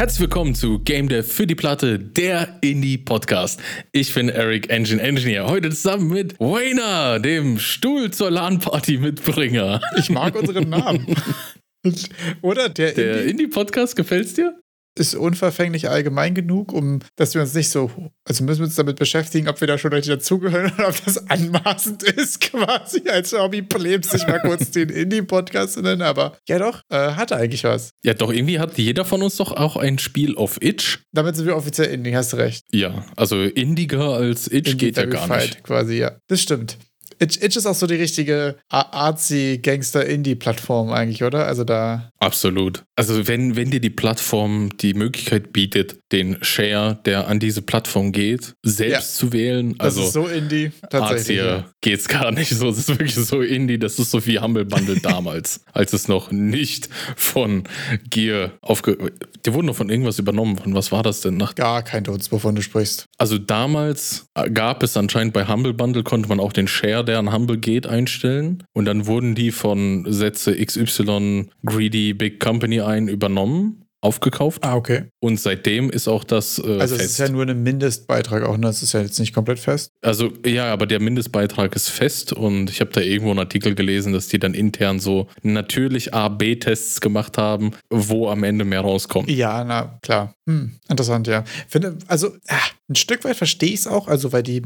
Herzlich willkommen zu Game Dev für die Platte, der Indie-Podcast. Ich bin Eric Engine Engineer, heute zusammen mit Wayner, dem Stuhl zur LAN-Party-Mitbringer. Ich mag unseren Namen. Oder der, Der Indie-Podcast gefällt's dir? Ist unverfänglich allgemein genug, um dass wir uns nicht so, also müssen wir uns damit beschäftigen, ob wir da schon richtig dazugehören oder ob das anmaßend ist, quasi als Hobby plebs sich mal kurz den Indie-Podcast zu nennen, aber ja doch, äh, hatte eigentlich was. Ja, doch, irgendwie hat jeder von uns doch auch ein Spiel auf Itch. Damit sind wir offiziell Indie, hast du recht. Ja, also indiger als Itch Indie geht ja gar nicht. Quasi, ja. Das stimmt. Itch, Itch ist auch so die richtige Artsy-Gangster-Indie-Plattform eigentlich, oder? Also da. Absolut. Also wenn, wenn dir die Plattform die Möglichkeit bietet, den Share, der an diese Plattform geht, selbst Ja. zu wählen, Das also ist so Indie. Tatsächlich. hier ja. geht's gar nicht so. Das ist wirklich so Indie. Das ist so wie Humble Bundle damals, als es noch nicht von Gear aufge... Die wurden noch von irgendwas übernommen. Von was war das denn? Nach Gar kein Dunst, wovon du sprichst. also damals gab es anscheinend bei Humble Bundle, konnte man auch den Share, der an Humble geht, einstellen. Und dann wurden die von Sätze XY Greedy Big Company ein übernommen, aufgekauft. Ah, okay. Und seitdem ist auch das äh, Also es fest. ist ja nur ein Mindestbeitrag auch, ne? Das ist ja jetzt nicht komplett fest. Also ja, aber der Mindestbeitrag ist fest und ich habe da irgendwo einen Artikel gelesen, dass die dann intern so natürlich A-B-Tests gemacht haben, wo am Ende mehr rauskommt. Ja, na klar. Hm, interessant, ja. Finde, also ah, ein Stück weit verstehe ich es auch, also weil die,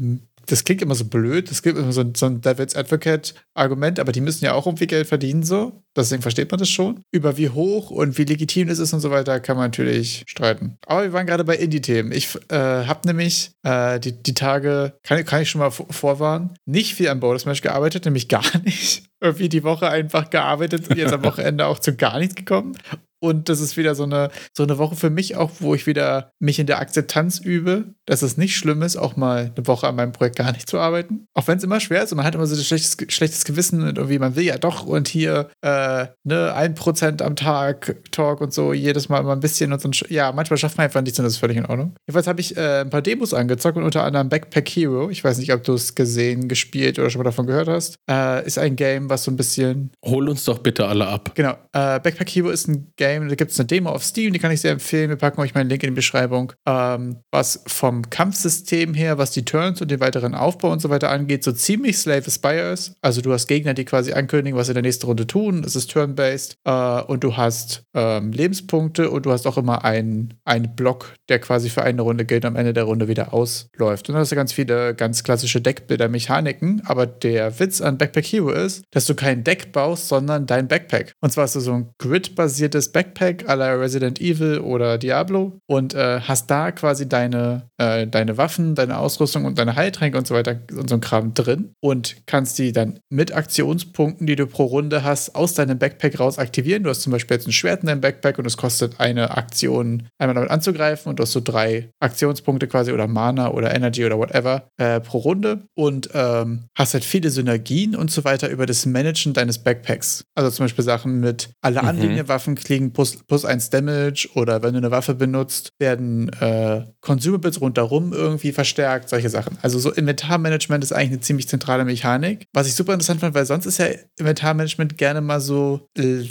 das klingt immer so blöd, das klingt immer so, ein- so ein Devil's Advocate-Argument, aber die müssen ja auch irgendwie Geld verdienen, so. Deswegen versteht man das schon. Über wie hoch und wie legitim das ist und so weiter, kann man natürlich streiten. Aber wir waren gerade bei Indie-Themen. Ich äh, habe nämlich äh, die, die Tage, kann, kann ich schon mal vor- vorwarnen, nicht viel am Bonus Smash gearbeitet, nämlich gar nicht. Irgendwie die Woche einfach gearbeitet und jetzt am Wochenende auch zu gar nichts gekommen. Und das ist wieder so eine, so eine Woche für mich auch, wo ich wieder mich in der Akzeptanz übe, dass es nicht schlimm ist, auch mal eine Woche an meinem Projekt gar nicht zu arbeiten. Auch wenn es immer schwer ist und man hat immer so ein schlechtes, schlechtes Gewissen und irgendwie, man will ja doch und hier äh, ne, ein Prozent am Tag Talk und so, jedes Mal immer ein bisschen und so. Ja, manchmal schafft man einfach nichts und das ist völlig in Ordnung. Jedenfalls habe ich äh, ein paar Demos angezockt und unter anderem Backpack Hero. Ich weiß nicht, ob du es gesehen, gespielt oder schon mal davon gehört hast. Äh, ist ein Game, was so ein bisschen Hol uns doch bitte alle ab. Genau. Äh, Backpack Hero ist ein Game, da gibt es eine Demo auf Steam, die kann ich sehr empfehlen. Wir packen euch mal einen Link in die Beschreibung. Ähm, was vom Kampfsystem her, was die Turns und den weiteren Aufbau und so weiter angeht, so ziemlich Slave Aspire ist. Also du hast Gegner, die quasi ankündigen, was sie in der nächsten Runde tun. Es ist turn-based äh, und du hast ähm, Lebenspunkte und du hast auch immer einen, einen Block, der quasi für eine Runde gilt und am Ende der Runde wieder ausläuft. Und dann hast du ganz viele ganz klassische Deckbilder-Mechaniken, aber der Witz an Backpack Hero ist, dass du kein Deck baust, sondern dein Backpack. Und zwar hast du so ein Grid-basiertes Backpack à la Resident Evil oder Diablo und äh, hast da quasi deine, äh, deine Waffen, deine Ausrüstung und deine Heiltränke und so weiter und so ein Kram drin und kannst die dann mit Aktionspunkten, die du pro Runde hast, aus deinem Backpack raus aktivieren. Du hast zum Beispiel jetzt ein Schwert in deinem Backpack und es kostet eine Aktion, einmal damit anzugreifen und du hast so drei Aktionspunkte quasi oder Mana oder Energy oder whatever äh, pro Runde und ähm, hast halt viele Synergien und so weiter über das Managen deines Backpacks. Also zum Beispiel Sachen mit alle Mhm. Anliegerwaffen kriegen plus, plus eins Damage oder wenn du eine Waffe benutzt, werden äh, Consumables rundherum irgendwie verstärkt, solche Sachen. Also so Inventarmanagement ist eigentlich eine ziemlich zentrale Mechanik. Was ich super interessant fand, weil sonst ist ja Inventarmanagement gerne mal so, äh,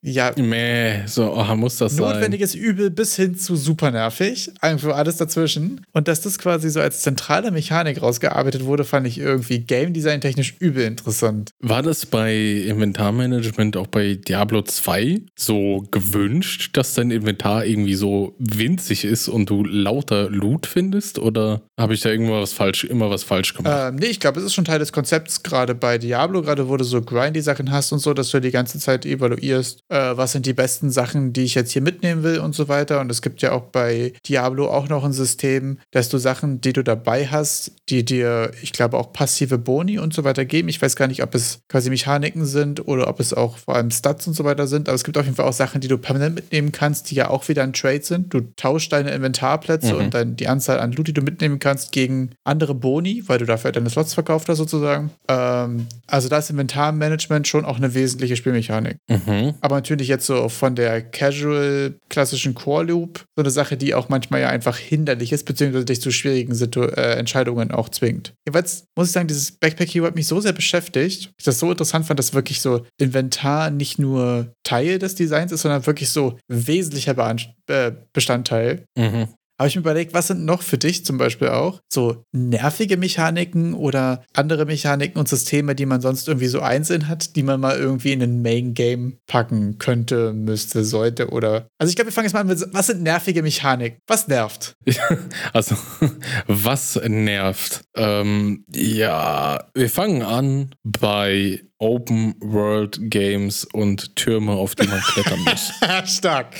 ja, Mäh, so, oh, muss das sein. notwendiges Übel bis hin zu super nervig. Einfach alles dazwischen. Und dass das quasi so als zentrale Mechanik rausgearbeitet wurde, fand ich irgendwie Game Design technisch übel interessant. War das bei Inventarmanagement auch bei Diablo 2 so gewünscht, dass dein Inventar irgendwie so winzig ist und du lauter Loot findest? Oder habe ich da irgendwas falsch, immer was falsch gemacht? Ähm, nee, ich glaube, es ist schon Teil des Konzepts, gerade bei Diablo, gerade wo du so Grindy-Sachen hast und so, dass du die ganze Zeit evaluierst, äh, was sind die besten Sachen, die ich jetzt hier mitnehmen will und so weiter. Und es gibt ja auch bei Diablo auch noch ein System, dass du Sachen, die du dabei hast, die dir, ich glaube, auch passive Boni und so weiter geben. Ich weiß gar nicht, ob es quasi Mechaniken sind oder ob es auch vor allem Stats und so weiter sind, aber es gibt auf jeden Fall auch Sachen, die du permanent mitnehmen kannst, die ja auch wieder ein Trade sind. Du tauschst deine Inventarplätze Mhm. und dann die Anzahl an Loot, die du mitnehmen kannst, gegen andere Boni, weil du dafür deine Slots verkauft hast sozusagen. Ähm, also da ist Inventarmanagement schon auch eine wesentliche Spielmechanik. mhm. Aber natürlich jetzt so von der casual klassischen Core Loop so eine Sache, die auch manchmal ja einfach hinderlich ist, beziehungsweise dich zu schwierigen Situ äh, Entscheidungen auch zwingt. Jedenfalls muss ich sagen, dieses Backpack Hero hat mich so sehr beschäftigt, dass ich das so interessant fand, dass wirklich so Inventar nicht nur Teil des Designs ist, sondern wirklich so wesentlicher äh, Bestandteil. Mhm habe ich mir überlegt, was sind noch für dich zum Beispiel auch so nervige Mechaniken oder andere Mechaniken und Systeme, die man sonst irgendwie so einzeln hat, die man mal irgendwie in ein Main Game packen könnte, müsste, sollte oder. Also ich glaube, wir fangen jetzt mal an mit, was sind nervige Mechaniken? Was nervt? also, was nervt? Ähm, ja, wir fangen an bei Open World Games und Türme, auf die man klettern muss. Stark.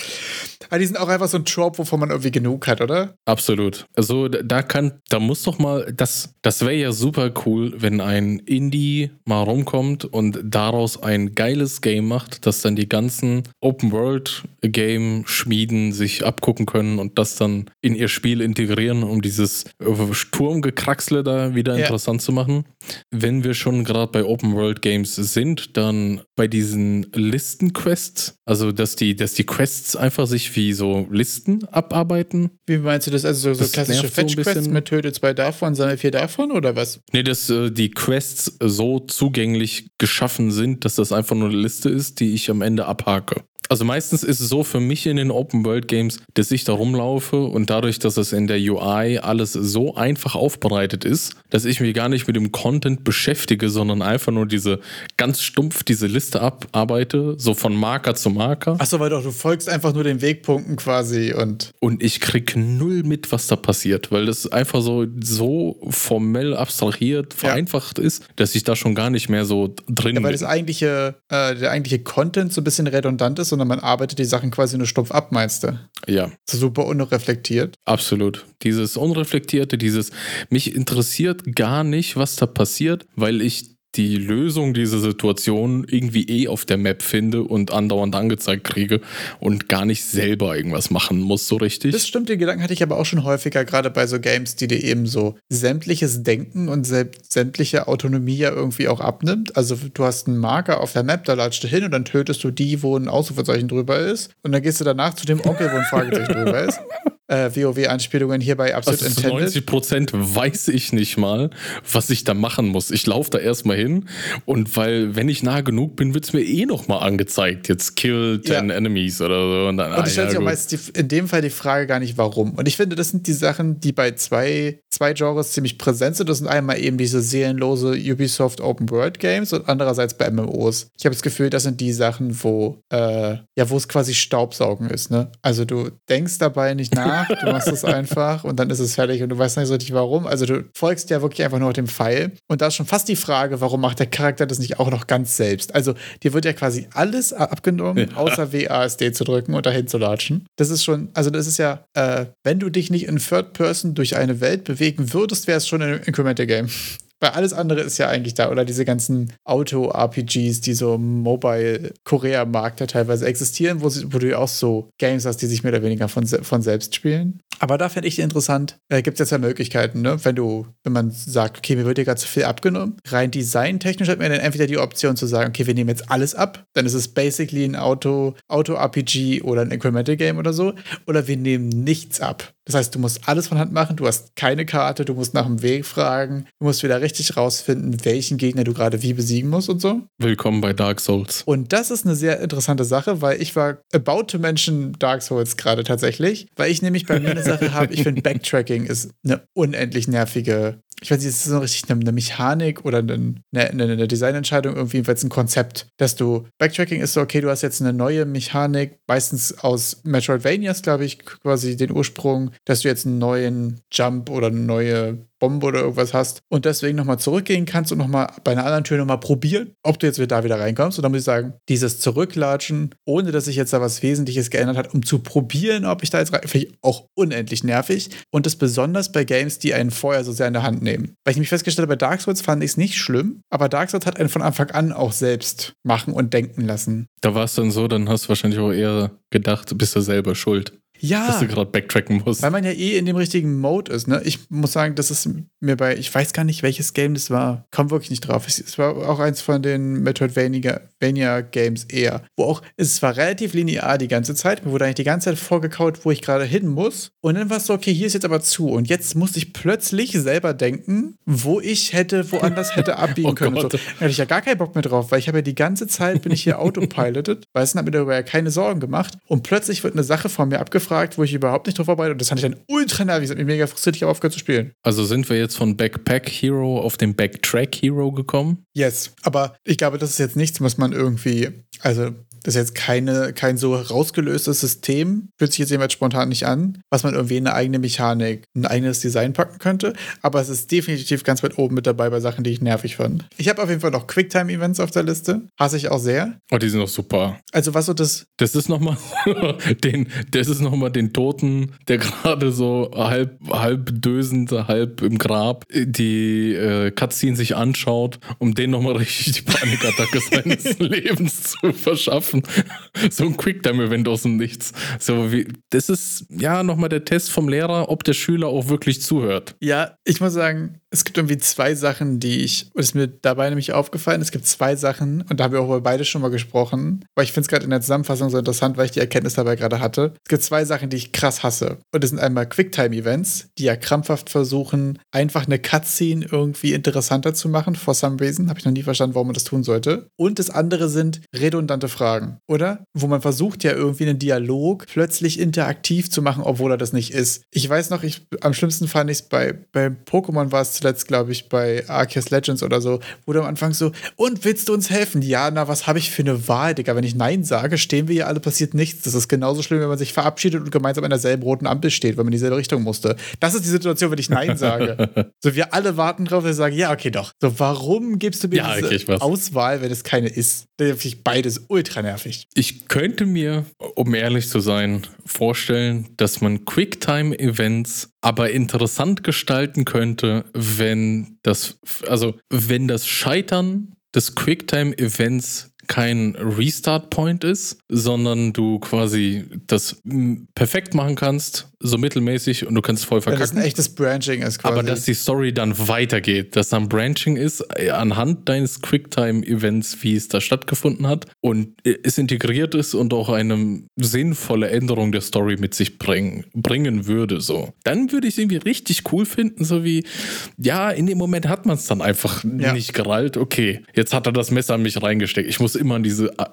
Aber die sind auch einfach so ein Trope, wovon man irgendwie genug hat, oder? Absolut. Also da kann, da muss doch mal, das, das wäre ja super cool, wenn ein Indie mal rumkommt und daraus ein geiles Game macht, das dann die ganzen Open World Game Schmieden sich abgucken können und das dann in ihr Spiel integrieren, um dieses Sturmgekraxle da wieder ja. interessant zu machen. Wenn wir schon gerade bei Open World Games sind, dann bei diesen Listen-Quests, also dass die, dass die Quests einfach sich wie so Listen abarbeiten. Wie meinst du das? Also so, so klassische Fetch-Quests so mit töte zwei davon, sammle vier davon oder was? Nee, dass äh, die Quests so zugänglich geschaffen sind, dass das einfach nur eine Liste ist, die ich am Ende abhake. Also meistens ist es so für mich in den Open World Games, dass ich da rumlaufe und dadurch, dass es in der UI alles so einfach aufbereitet ist, dass ich mich gar nicht mit dem Content beschäftige, sondern einfach nur diese ganz stumpf diese Liste abarbeite, so von Marker zu Marker. Achso, weil doch du folgst einfach nur den Wegpunkten quasi und. Und ich krieg null mit, was da passiert, weil das einfach so, so formell abstrahiert, vereinfacht ja. ist, dass ich da schon gar nicht mehr so drin ja, weil bin. das eigentliche, äh, der eigentliche Content so ein bisschen redundant ist und sondern man arbeitet die Sachen quasi nur stumpf ab, meinst du? Ja. Super unreflektiert. Absolut. Dieses Unreflektierte, dieses, mich interessiert gar nicht, was da passiert, weil ich die Lösung dieser Situation irgendwie eh auf der Map finde und andauernd angezeigt kriege und gar nicht selber irgendwas machen muss, so richtig. Das stimmt, den Gedanken hatte ich aber auch schon häufiger, gerade bei so Games, die dir eben so sämtliches Denken und sämtliche Autonomie ja irgendwie auch abnimmt. Also du hast einen Marker auf der Map, da latschst du hin und dann tötest du die, wo ein Ausrufezeichen drüber ist. Und dann gehst du danach zu dem Onkel, wo ein Fragezeichen drüber ist äh, WoW-Anspielungen hier bei Absolute also Intended. 90 Prozent weiß ich nicht mal, was ich da machen muss. Ich laufe da erstmal hin und weil, wenn ich nah genug bin, wird es mir eh nochmal angezeigt. Jetzt kill 10 ja. enemies oder so. Und, dann, und ich ah, ja, auch meist in dem Fall die Frage gar nicht, warum. Und ich finde, das sind die Sachen, die bei zwei, zwei Genres ziemlich präsent sind. Das sind einmal eben diese seelenlose Ubisoft Open World Games und andererseits bei MMOs. Ich habe das Gefühl, das sind die Sachen, wo, äh, ja, wo es quasi Staubsaugen ist. Ne? Also du denkst dabei nicht nach nach, du machst es einfach und dann ist es fertig und du weißt nicht so richtig warum. Also du folgst ja wirklich einfach nur dem Pfeil. Und da ist schon fast die Frage, warum macht der Charakter das nicht auch noch ganz selbst? Also dir wird ja quasi alles abgenommen, ja. außer WASD zu drücken und dahin zu latschen. Das ist schon, also das ist ja, äh, wenn du dich nicht in Third Person durch eine Welt bewegen würdest, wäre es schon ein Incremental Game. Weil alles andere ist ja eigentlich da. Oder diese ganzen Auto-RPGs, die so im Mobile-Korea-Markt ja teilweise existieren, wo, wo, du ja auch so Games hast, die sich mehr oder weniger von, von selbst spielen. Aber da fände ich interessant, äh, gibt es jetzt ja Möglichkeiten, ne? Wenn du, wenn man sagt, okay, mir wird hier gerade zu viel abgenommen. Rein designtechnisch hat man dann entweder die Option zu sagen, okay, wir nehmen jetzt alles ab, dann ist es basically ein Auto, Auto-RPG oder ein Incremental Game oder so. Oder wir nehmen nichts ab. Das heißt, du musst alles von Hand machen, du hast keine Karte, du musst nach dem Weg fragen, du musst wieder richtig rausfinden, welchen Gegner du gerade wie besiegen musst und so. Willkommen bei Dark Souls. Und das ist eine sehr interessante Sache, weil ich war about to mention Dark Souls gerade tatsächlich, weil ich nämlich bei mir eine Sache habe, ich finde Backtracking ist eine unendlich nervige ich weiß nicht, ist das so richtig eine, eine Mechanik oder eine, eine, eine Designentscheidung, irgendwie jedenfalls ein Konzept, dass du, Backtracking ist so, okay, du hast jetzt eine neue Mechanik, meistens aus Metroidvanias, glaube ich, quasi den Ursprung, dass du jetzt einen neuen Jump oder eine neue Bombe oder irgendwas hast und deswegen nochmal zurückgehen kannst und nochmal bei einer anderen Tür nochmal probieren, ob du jetzt wieder da wieder reinkommst. Und dann muss ich sagen, dieses Zurücklatschen, ohne dass sich jetzt da was Wesentliches geändert hat, um zu probieren, ob ich da jetzt rein, finde ich auch unendlich nervig. Und das besonders bei Games, die einen vorher so sehr in der Hand nehmen. Weil ich nämlich festgestellt habe, bei Dark Souls fand ich es nicht schlimm, aber Dark Souls hat einen von Anfang an auch selbst machen und denken lassen. Da war es dann so, dann hast du wahrscheinlich auch eher gedacht, bist du selber schuld. Ja. dass du gerade backtracken musst. Weil man ja eh in dem richtigen Mode ist, ne? Ich muss sagen, das ist mir bei, ich weiß gar nicht, welches Game das war. Komm wirklich nicht drauf. Es war auch eins von den Metroidvania-Games eher. Wo auch, es war relativ linear die ganze Zeit. Mir wurde eigentlich die ganze Zeit vorgekaut, wo ich gerade hin muss. Und dann war es so, okay, hier ist jetzt aber zu. Und jetzt musste ich plötzlich selber denken, wo ich hätte, woanders hätte abbiegen Oh können. So. Da hatte ich ja gar keinen Bock mehr drauf, weil ich habe ja die ganze Zeit bin ich hier autopiloted, weißt du, habe mir darüber ja keine Sorgen gemacht. Und plötzlich wird eine Sache von mir abgefragt, wo ich überhaupt nicht drauf vorbereitet. Und das fand ich dann ultra nervig. Das hat mich mega frustriert, ich habe aufgehört zu spielen. Also sind wir jetzt von Backpack Hero auf den Backtrack Hero gekommen? Yes. Aber ich glaube, das ist jetzt nichts, was man irgendwie, also das ist jetzt keine, kein so rausgelöstes System, fühlt sich jetzt jemand spontan nicht an, was man irgendwie in eine eigene Mechanik, ein eigenes Design packen könnte. Aber es ist definitiv ganz weit oben mit dabei bei Sachen, die ich nervig fand. Ich habe auf jeden Fall noch Quicktime-Events auf der Liste. Hasse ich auch sehr. Oh, die sind doch super. Also was so das, Das ist nochmal den, das ist den Toten, der gerade so halb, halb dösend, halb im Grab die äh, Cutscene sich anschaut, um den nochmal richtig die Panikattacke seines Lebens zu verschaffen. So ein Quicktime-Event aus dem Nichts. So wie, das ist ja nochmal der Test vom Lehrer, ob der Schüler auch wirklich zuhört. Ja, ich muss sagen, es gibt irgendwie zwei Sachen, die ich, und ist mir dabei nämlich aufgefallen, es gibt zwei Sachen, und da haben wir auch über beide schon mal gesprochen, weil ich finde es gerade in der Zusammenfassung so interessant, weil ich die Erkenntnis dabei gerade hatte. Es gibt zwei Sachen, die ich krass hasse. Und das sind einmal Quicktime-Events, die ja krampfhaft versuchen, einfach eine Cutscene irgendwie interessanter zu machen, for some reason. Habe ich noch nie verstanden, warum man das tun sollte. Und das andere sind redundante Fragen, oder? Wo man versucht ja irgendwie einen Dialog plötzlich interaktiv zu machen, obwohl er das nicht ist. Ich weiß noch, ich, am schlimmsten fand ich es bei, bei Pokémon war es zuletzt, glaube ich, bei Arceus Legends oder so, wo du am Anfang so, und willst du uns helfen? Ja, na, was habe ich für eine Wahl, Digga? Wenn ich Nein sage, stehen wir hier alle, passiert nichts. Das ist genauso schlimm, wenn man sich verabschiedet und gemeinsam an derselben roten Ampel steht, weil man in dieselbe Richtung musste. Das ist die Situation, wenn ich Nein sage. so, wir alle warten drauf, wir sagen, ja, okay, doch. So, warum gibst du mir Ja, diese okay. Auswahl, wenn es keine ist? Da finde ich beides ultra nervig. Ich könnte mir, um ehrlich zu sein, vorstellen, dass man Quicktime-Events aber interessant gestalten könnte, wenn das, also wenn das Scheitern des Quicktime-Events kein Restart-Point ist, sondern du quasi das perfekt machen kannst, so mittelmäßig und du kannst voll Wenn das verkacken. ein echtes Branching ist quasi. Aber dass die Story dann weitergeht, dass dann Branching ist äh, anhand deines Quicktime-Events, wie es da stattgefunden hat und äh, es integriert ist und auch eine sinnvolle Änderung der Story mit sich bringen, bringen würde, so. Dann würde ich es irgendwie richtig cool finden, so wie, ja, in dem Moment hat man es dann einfach Ja. nicht gerallt. Okay, jetzt hat er das Messer in mich reingesteckt. Ich muss immer an diese äh,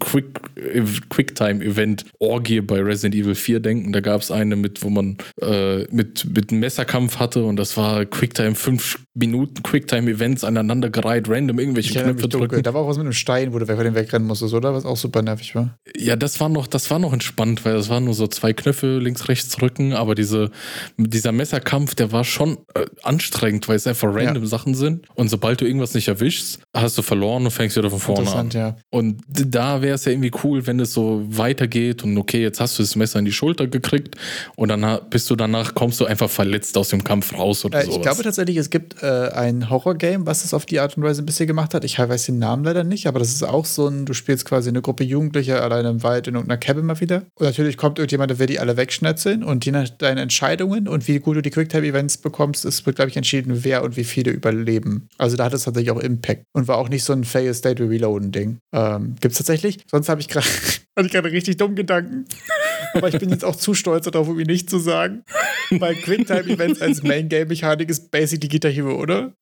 Quick, äh, Quicktime-Event-Orgie bei Resident Evil 4 denken. Da gab es eine mit, wo man äh, mit, mit einem Messerkampf hatte und das war Quicktime, fünf Minuten Quicktime-Events aneinandergereiht, random irgendwelche ich Knöpfe dunkel. drücken. Da war auch was mit einem Stein, wo du dem wegrennen musstest, oder? Was auch super nervig war. Ja, das war noch, das war noch entspannt, weil das waren nur so zwei Knöpfe links, rechts drücken, aber diese, dieser Messerkampf, der war schon äh, anstrengend, weil es einfach random Sachen sind. Und sobald du irgendwas nicht erwischst, hast du verloren und fängst wieder von vorne an. Interessant, ja. Und d- da wäre es ja irgendwie cool, wenn es so weitergeht und okay, jetzt hast du das Messer in die Schulter gekriegt und dann bist du danach, kommst du einfach verletzt aus dem Kampf raus oder Äh, sowas. ich glaube tatsächlich, es gibt äh, ein Horror-Game, was es auf die Art und Weise ein bisschen gemacht hat. Ich weiß den Namen leider nicht, aber das ist auch so ein, du spielst quasi eine Gruppe Jugendlicher alleine im Wald in irgendeiner Cabin mal wieder. Und natürlich kommt irgendjemand, der will die alle wegschnetzeln und je nach deinen Entscheidungen und wie gut du die Quicktime-Events bekommst, ist wird, glaube ich, entschieden, wer und wie viele überleben. Also da hat es tatsächlich auch Impact und war auch nicht so ein Fail State Reloaden-Ding. Ähm, gibt es tatsächlich. Sonst habe ich gerade hatte ich gerade richtig dumm Gedanken. Aber ich bin jetzt auch zu stolz darauf, um ihn nicht zu sagen. Weil Quicktime-Events als Main-Game-Mechanik ist basically Guitar Hero, oder?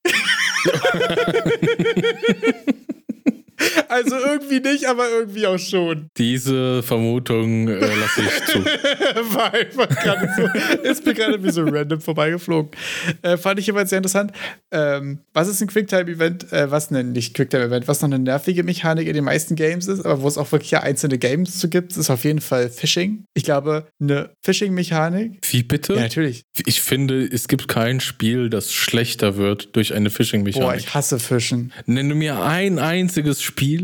also irgendwie nicht, aber irgendwie auch schon. Diese Vermutung äh, lasse ich zu. War einfach gerade so, ist mir gerade wie so random vorbeigeflogen. Äh, fand ich immer sehr interessant. Ähm, was ist ein Quicktime-Event? Äh, was nennt nicht Quicktime-Event? Was noch eine nervige Mechanik in den meisten Games ist, aber wo es auch wirklich ja einzelne Games zu gibt, ist auf jeden Fall Phishing. Ich glaube, eine Phishing-Mechanik. Wie bitte? Ja, natürlich. Ich finde, es gibt kein Spiel, das schlechter wird durch eine Boah, Phishing-Mechanik. ich hasse Fischen. Nenne mir ein einziges Spiel,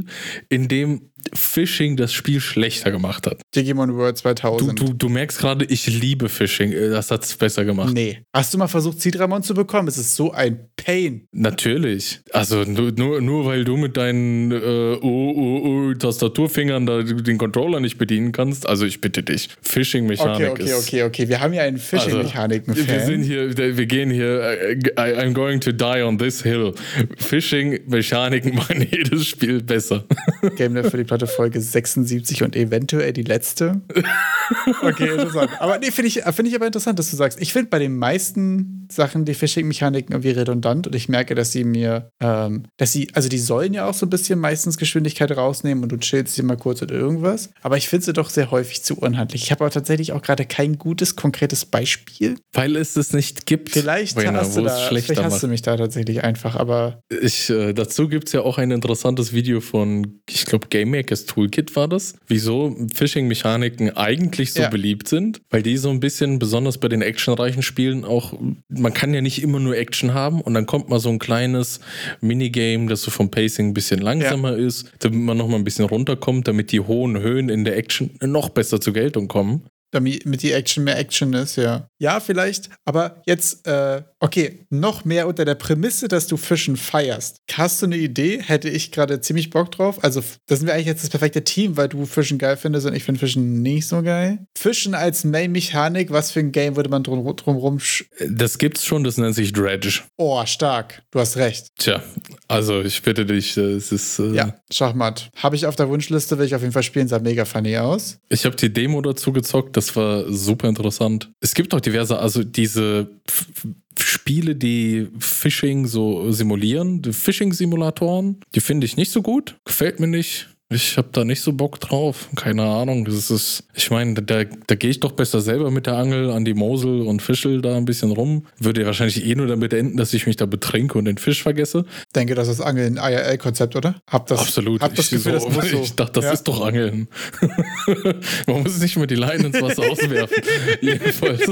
in dem Phishing das Spiel schlechter gemacht hat. Digimon World Du, 2000. du, du merkst gerade, ich liebe Phishing. Äh, Das hat es besser gemacht. Nee. Hast du mal versucht, Citramon zu bekommen? Es ist so ein Pain. Natürlich. Also nur, nur, nur weil du mit deinen äh, oh, oh, oh, Tastaturfingern da den Controller nicht bedienen kannst. Also ich bitte dich. Phishing-Mechanik Okay, okay, ist. okay, okay. Wir haben ja einen Also, Phishing-Mechaniken-Fan. wir sind hier, wir gehen hier, äh, I'm going to die on this hill. Phishing-Mechaniken machen jedes Spiel besser. Game Dev für die Platte Folge 76 und eventuell die letzte. Okay, interessant. Aber nee, finde ich, find ich aber interessant, dass du sagst. Ich finde bei den meisten Sachen die Phishing-Mechaniken irgendwie redundant und ich merke, dass sie mir, ähm, dass sie, also die sollen ja auch so ein bisschen meistens Geschwindigkeit rausnehmen und du chillst sie mal kurz oder irgendwas. Aber ich finde sie doch sehr häufig zu unhandlich. Ich habe aber tatsächlich auch gerade kein gutes, konkretes Beispiel. Weil es es nicht gibt. Vielleicht Rainer, hast du da, vielleicht hast du mich da tatsächlich einfach, aber Ich, äh, dazu gibt es ja auch ein interessantes Video von, ich glaube, Game Makers Toolkit war das, wieso Phishing-Mechaniken eigentlich so Ja. beliebt sind, weil die so ein bisschen, besonders bei den actionreichen Spielen, auch, man kann ja nicht immer nur Action haben und dann kommt mal so ein kleines Minigame, das so vom Pacing ein bisschen langsamer ist, damit man nochmal ein bisschen runterkommt, damit die hohen Höhen in der Action noch besser zur Geltung kommen. Damit die Action mehr Action ist, ja. Ja, vielleicht, aber jetzt, äh, okay, noch mehr unter der Prämisse, dass du Fischen feierst. Hast du eine Idee? Hätte ich gerade ziemlich Bock drauf. Also, da sind wir eigentlich jetzt das perfekte Team, weil du Fischen geil findest und ich finde Fischen nicht so geil. Fischen als Main-Mechanik, was für ein Game würde man drum, drumrum. sch- Das gibt's schon, das nennt sich Dredge. Oh, stark. Du hast recht. Tja, also ich bitte dich, äh, es ist. Äh, Ja, Schachmatt. Habe ich auf der Wunschliste, will ich auf jeden Fall spielen, sah mega funny aus. Ich habe die Demo dazu gezockt, das war super interessant. Es gibt auch diverse, also diese F Spiele, die Phishing so simulieren, die Phishing-Simulatoren, die finde ich nicht so gut, gefällt mir nicht. Ich habe da nicht so Bock drauf. Keine Ahnung. Das ist, ich meine, da, da gehe ich doch besser selber mit der Angel an die Mosel und fischel da ein bisschen rum. Würde ja wahrscheinlich eh nur damit enden, dass ich mich da betrinke und den Fisch vergesse. Denke, das ist Angeln ein IRL-Konzept, oder? Hab das, Absolut. Hab das ich, Gefühl, so, das so. ich dachte, das Ja. ist doch Angeln. Man muss nicht immer die Leine ins Wasser auswerfen. Jedenfalls.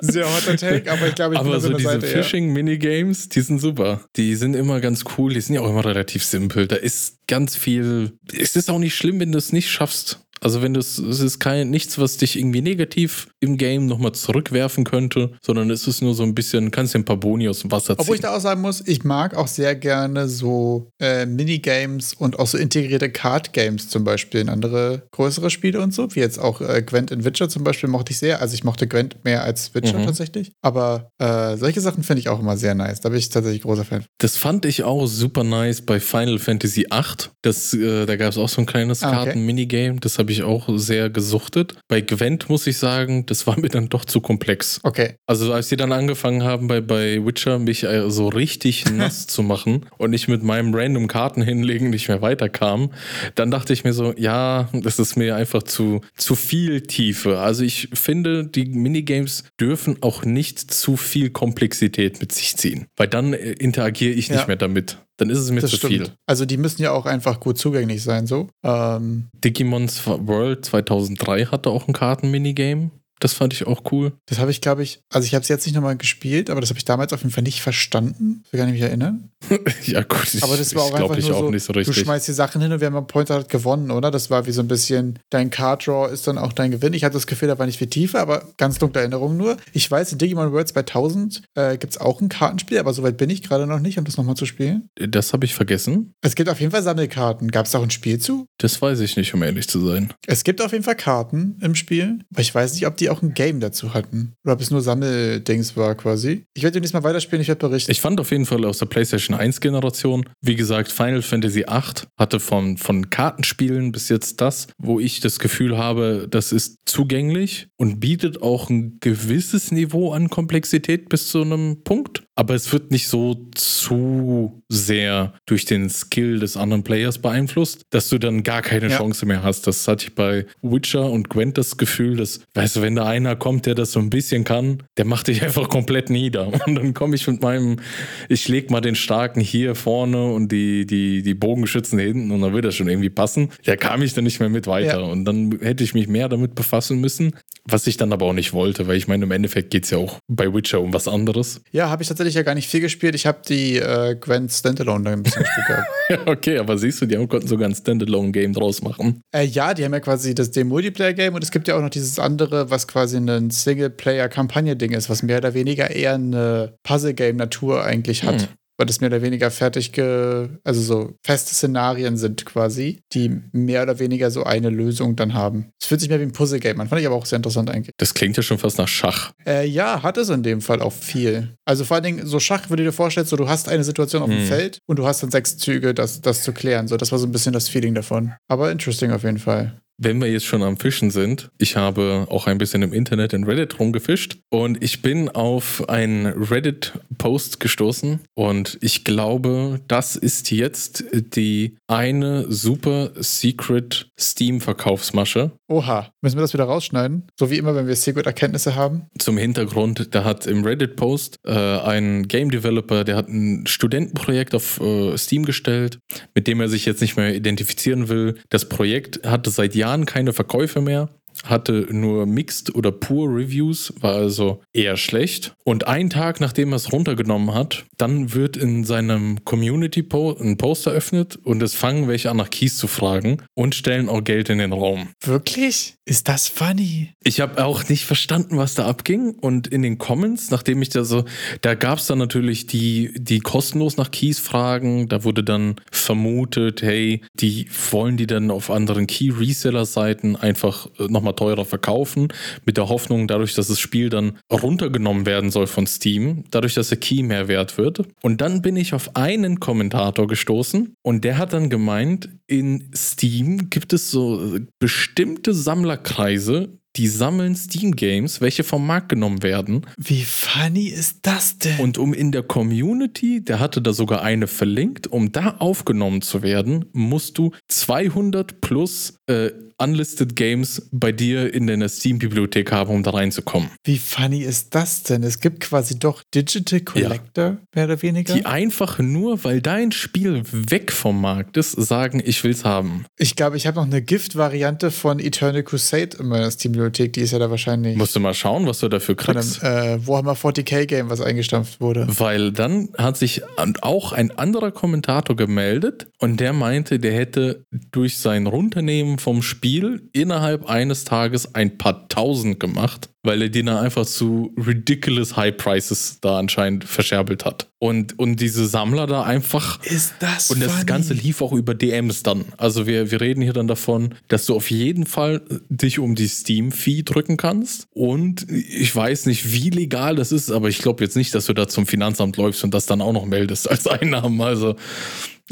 Sehr hotter Take, aber ich glaube, ich Aber so diese Seite, ja. Phishing-Minigames, die sind super. Die sind immer ganz cool. Die sind ja auch immer relativ simpel. Da ist ganz viel. Es ist auch nicht schlimm, wenn du es nicht schaffst. Also wenn das, es ist kein nichts, was dich irgendwie negativ im Game nochmal zurückwerfen könnte, sondern es ist nur so ein bisschen, kannst dir ein paar Boni aus dem Wasser ziehen. Obwohl ich da auch sagen muss, ich mag auch sehr gerne so äh, Minigames und auch so integrierte Card-Games zum Beispiel in andere größere Spiele und so, wie jetzt auch äh, Gwent in Witcher zum Beispiel mochte ich sehr. Also ich mochte Gwent mehr als Witcher Mhm. tatsächlich. Aber äh, solche Sachen finde ich auch immer sehr nice. Da bin ich tatsächlich großer Fan. Das fand ich auch super nice bei Final Fantasy VIII. Das, äh, da gab es auch so ein kleines Ah, okay. Karten-Minigame. Das habe ich auch sehr gesuchtet. Bei Gwent muss ich sagen, das war mir dann doch zu komplex. Okay. Also als sie dann angefangen haben bei, bei Witcher mich äh, so richtig nass zu machen und ich mit meinem random Karten hinlegen nicht mehr weiterkam, dann dachte ich mir so, ja, das ist mir einfach zu, zu viel Tiefe. Also ich finde, die Minigames dürfen auch nicht zu viel Komplexität mit sich ziehen, weil dann äh, interagiere ich nicht Ja. mehr damit. Dann ist es mir Das zu stimmt. viel. Also die müssen ja auch einfach gut zugänglich sein, so. Ähm, Digimons World 2003 hatte auch ein Karten-Minigame. Das fand ich auch cool. das habe ich, glaube ich, also ich habe es jetzt nicht nochmal gespielt, aber das habe ich damals auf jeden Fall nicht verstanden. Ich nicht mich erinnern. ja gut, ich, Aber das war auch einfach nur auch so, nicht so du schmeißt die Sachen hin und wer am Pointer hat gewonnen, oder? Das war wie so ein bisschen, dein Card Draw ist dann auch dein Gewinn. Ich hatte das Gefühl, da war nicht viel Tiefe, aber ganz dunkle Erinnerungen nur. Ich weiß, in Digimon World 2000 äh, gibt es auch ein Kartenspiel, aber soweit bin ich gerade noch nicht, um das nochmal zu spielen. Das habe ich vergessen. Es gibt auf jeden Fall Sammelkarten. Gab es auch ein Spiel zu? Das weiß ich nicht, um ehrlich zu sein. Es gibt auf jeden Fall Karten im Spiel, aber ich weiß nicht, ob die auch ein Game dazu hatten. Oder ob es nur Sammeldings war quasi. Ich werde demnächst mal weiterspielen, ich werde berichten. Ich fand auf jeden Fall aus der PlayStation 1 Generation, wie gesagt, Final Fantasy VIII hatte von, von Kartenspielen bis jetzt das, wo ich das Gefühl habe, das ist zugänglich und bietet auch ein gewisses Niveau an Komplexität bis zu einem Punkt. Aber es wird nicht so zu sehr durch den Skill des anderen Players beeinflusst, dass du dann gar keine Ja. Chance mehr hast. Das hatte ich bei Witcher und Gwent das Gefühl, dass, weißt du, wenn da einer kommt, der das so ein bisschen kann, der macht dich einfach komplett nieder. Und dann komme ich mit meinem, ich leg mal den Starken hier vorne und die, die, die Bogenschützen hinten und dann wird das schon irgendwie passen. Da kam ich dann nicht mehr mit weiter. Ja. Und dann hätte ich mich mehr damit befassen müssen, was ich dann aber auch nicht wollte, weil ich meine, im Endeffekt geht es ja auch bei Witcher um was anderes. Ja, habe ich tatsächlich tatsächlich ja gar nicht viel gespielt. Ich habe die äh, Gwent Standalone da ein bisschen gespielt gehabt. okay, aber siehst du, die haben, konnten sogar ein Standalone-Game draus machen. Äh, ja, die haben ja quasi das dem Multiplayer-Game und es gibt ja auch noch dieses andere, was quasi ein Singleplayer-Kampagne-Ding ist, was mehr oder weniger eher eine Puzzle-Game-Natur eigentlich hat. Hm weil das mehr oder weniger fertig, ge also so feste Szenarien sind quasi, die mehr oder weniger so eine Lösung dann haben. Es fühlt sich mehr wie ein Puzzle-Game an, fand ich aber auch sehr interessant eigentlich. Das klingt ja schon fast nach Schach. Äh, ja, hat es in dem Fall auch viel. Also vor allen Dingen so Schach, würde dir vorstellen, so du hast eine Situation auf dem hm. Feld und du hast dann sechs Züge, das, das zu klären. So, das war so ein bisschen das Feeling davon. Aber interesting auf jeden Fall. Wenn wir jetzt schon am Fischen sind, ich habe auch ein bisschen im Internet in Reddit rumgefischt und ich bin auf einen Reddit-Post gestoßen und ich glaube, das ist jetzt die eine super secret Steam-Verkaufsmasche. Oha, müssen wir das wieder rausschneiden? So wie immer, wenn wir Secret-Erkenntnisse haben? Zum Hintergrund, da hat im Reddit-Post äh, ein Game Developer, der hat ein Studentenprojekt auf äh, Steam gestellt, mit dem er sich jetzt nicht mehr identifizieren will. Das Projekt hatte seit Jahren keine Verkäufe mehr hatte nur Mixed oder Poor Reviews, war also eher schlecht. Und einen Tag, nachdem er es runtergenommen hat, dann wird in seinem Community -Po ein Post eröffnet und es fangen welche an, nach Keys zu fragen und stellen auch Geld in den Raum. Wirklich? Ist das funny? Ich habe auch nicht verstanden, was da abging. Und in den Comments, nachdem ich da so, da gab es dann natürlich die, die kostenlos nach Keys fragen. Da wurde dann vermutet, hey, die wollen die dann auf anderen Key-Reseller-Seiten einfach äh, nochmal nochmal teurer verkaufen, mit der Hoffnung, dadurch, dass das Spiel dann runtergenommen werden soll von Steam, dadurch, dass der Key mehr wert wird. Und dann bin ich auf einen Kommentator gestoßen und der hat dann gemeint, in Steam gibt es so bestimmte Sammlerkreise, die sammeln Steam-Games, welche vom Markt genommen werden. Wie funny ist das denn? Und um in der Community, der hatte da sogar eine verlinkt, um da aufgenommen zu werden, musst du 200 plus äh, Unlisted Games bei dir in deiner Steam-Bibliothek haben, um da reinzukommen. Wie funny ist das denn? Es gibt quasi doch Digital Collector, ja. mehr oder weniger. Die einfach nur, weil dein Spiel weg vom Markt ist, sagen, ich will's haben. Ich glaube, ich habe noch eine Gift-Variante von Eternal Crusade in meiner Steam-Bibliothek. Die ist ja da wahrscheinlich. Musst du mal schauen, was du dafür kriegst. Von einem äh, Warhammer 40k-Game, was eingestampft wurde. Weil dann hat sich auch ein anderer Kommentator gemeldet und der meinte, der hätte durch sein Runternehmen vom Spiel Spiel innerhalb eines Tages ein paar tausend gemacht, weil er die dann einfach zu ridiculous high prices da anscheinend verscherbelt hat. Und, und diese Sammler da einfach. Ist das Und das funny? Ganze lief auch über DMs dann. Also wir, wir reden hier dann davon, dass du auf jeden Fall dich um die Steam-Fee drücken kannst. Und ich weiß nicht, wie legal das ist, aber ich glaube jetzt nicht, dass du da zum Finanzamt läufst und das dann auch noch meldest als Einnahmen. Also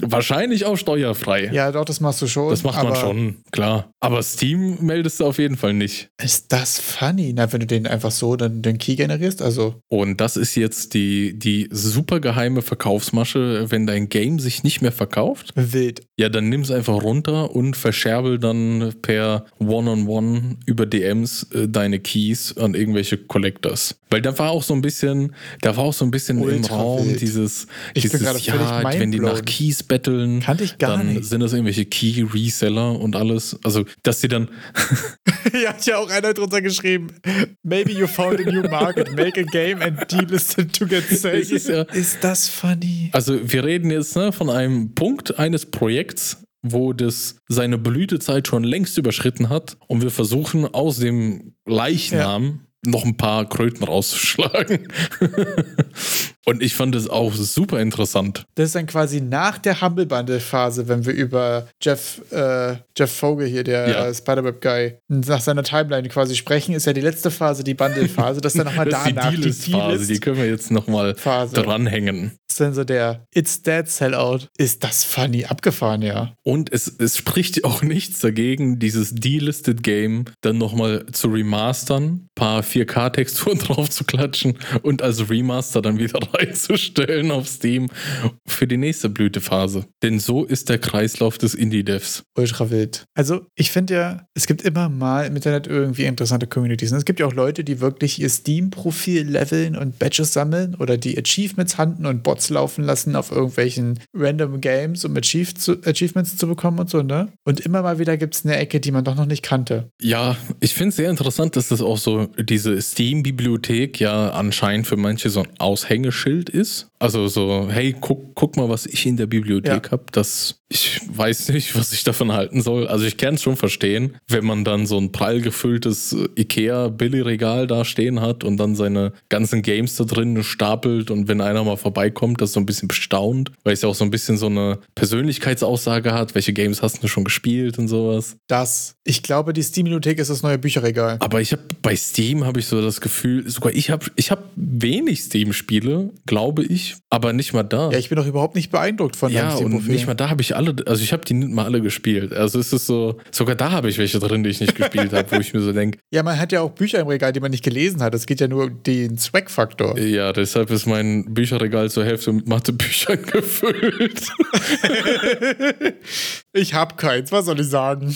Wahrscheinlich auch steuerfrei. Ja, doch, das machst du schon. Das macht man schon, klar. Aber Steam meldest du auf jeden Fall nicht. Ist das funny? Na, wenn du den einfach so dann den Key generierst, also. Und das ist jetzt die, die super geheime Verkaufsmasche, wenn dein Game sich nicht mehr verkauft. Wild. Ja, dann nimm es einfach runter und verscherbel dann per One-on-One -on -One über DMs äh, deine Keys an irgendwelche Collectors. Weil da war auch so ein bisschen, da war auch so ein bisschen Ultra im Raum wild. dieses, ich dieses ja, wenn die nach Keys betteln, Kannte ich gar dann nicht. sind das irgendwelche Key-Reseller und alles. Also, dass sie dann. ja, hat ja auch einer drunter geschrieben. Maybe you found a new market, make a game and delist it to get sales. Ist, ja, ist das funny? Also, wir reden jetzt ne, von einem Punkt eines Projekts, wo das seine Blütezeit schon längst überschritten hat und wir versuchen aus dem Leichnam ja noch ein paar Kröten rauszuschlagen. Und ich fand es auch super interessant. Das ist dann quasi nach der Humble Bundle Phase, wenn wir über Jeff, äh, Jeff Vogel hier, der ja. Spider-Web Guy, nach seiner Timeline quasi sprechen, ist ja die letzte Phase, die Bundle Phase. Das ist dann nochmal danach die Phase. Die können wir jetzt nochmal dranhängen. Ist dann so der It's Dead Sellout. Ist das funny abgefahren, ja. Und es, es spricht auch nichts dagegen, dieses Delisted Game dann nochmal zu remastern, paar 4K-Texturen drauf zu klatschen und als Remaster dann wieder reinzustellen auf Steam für die nächste Blütephase. Denn so ist der Kreislauf des Indie-Devs. Ultra wild. Also, ich finde ja, es gibt immer mal im Internet irgendwie interessante Communities. Und es gibt ja auch Leute, die wirklich ihr Steam-Profil leveln und Badges sammeln oder die Achievements handeln und Bots Mods laufen lassen auf irgendwelchen random Games, um Achieve zu, Achievements zu bekommen und so, ne? Und immer mal wieder gibt es eine Ecke, die man doch noch nicht kannte. Ja, ich finde es sehr interessant, dass das auch so diese Steam-Bibliothek ja anscheinend für manche so ein Aushängeschild ist. Also so, hey, guck, guck mal, was ich in der Bibliothek ja. habe. Das, ich weiß nicht, was ich davon halten soll. Also ich kann es schon verstehen, wenn man dann so ein prall gefülltes Ikea-Billigregal da stehen hat und dann seine ganzen Games da drin stapelt und wenn einer mal vorbeikommt, das so ein bisschen bestaunt, weil es ja auch so ein bisschen so eine Persönlichkeitsaussage hat, welche Games hast du schon gespielt und sowas. Das, ich glaube, die Steam-Bibliothek ist das neue Bücherregal. Aber ich habe bei Steam habe ich so das Gefühl, sogar ich habe ich hab wenig Steam-Spiele, glaube ich, aber nicht mal da. Ja, ich bin doch überhaupt nicht beeindruckt von ja, deinem und nicht mal da habe ich alle, also ich habe die nicht mal alle gespielt. Also es ist so, sogar da habe ich welche drin, die ich nicht gespielt habe, wo ich mir so denke. Ja, man hat ja auch Bücher im Regal, die man nicht gelesen hat. Es geht ja nur um den Zweckfaktor. Ja, deshalb ist mein Bücherregal zur Hälfte mit Mathebüchern gefüllt. ich habe keins, was soll ich sagen?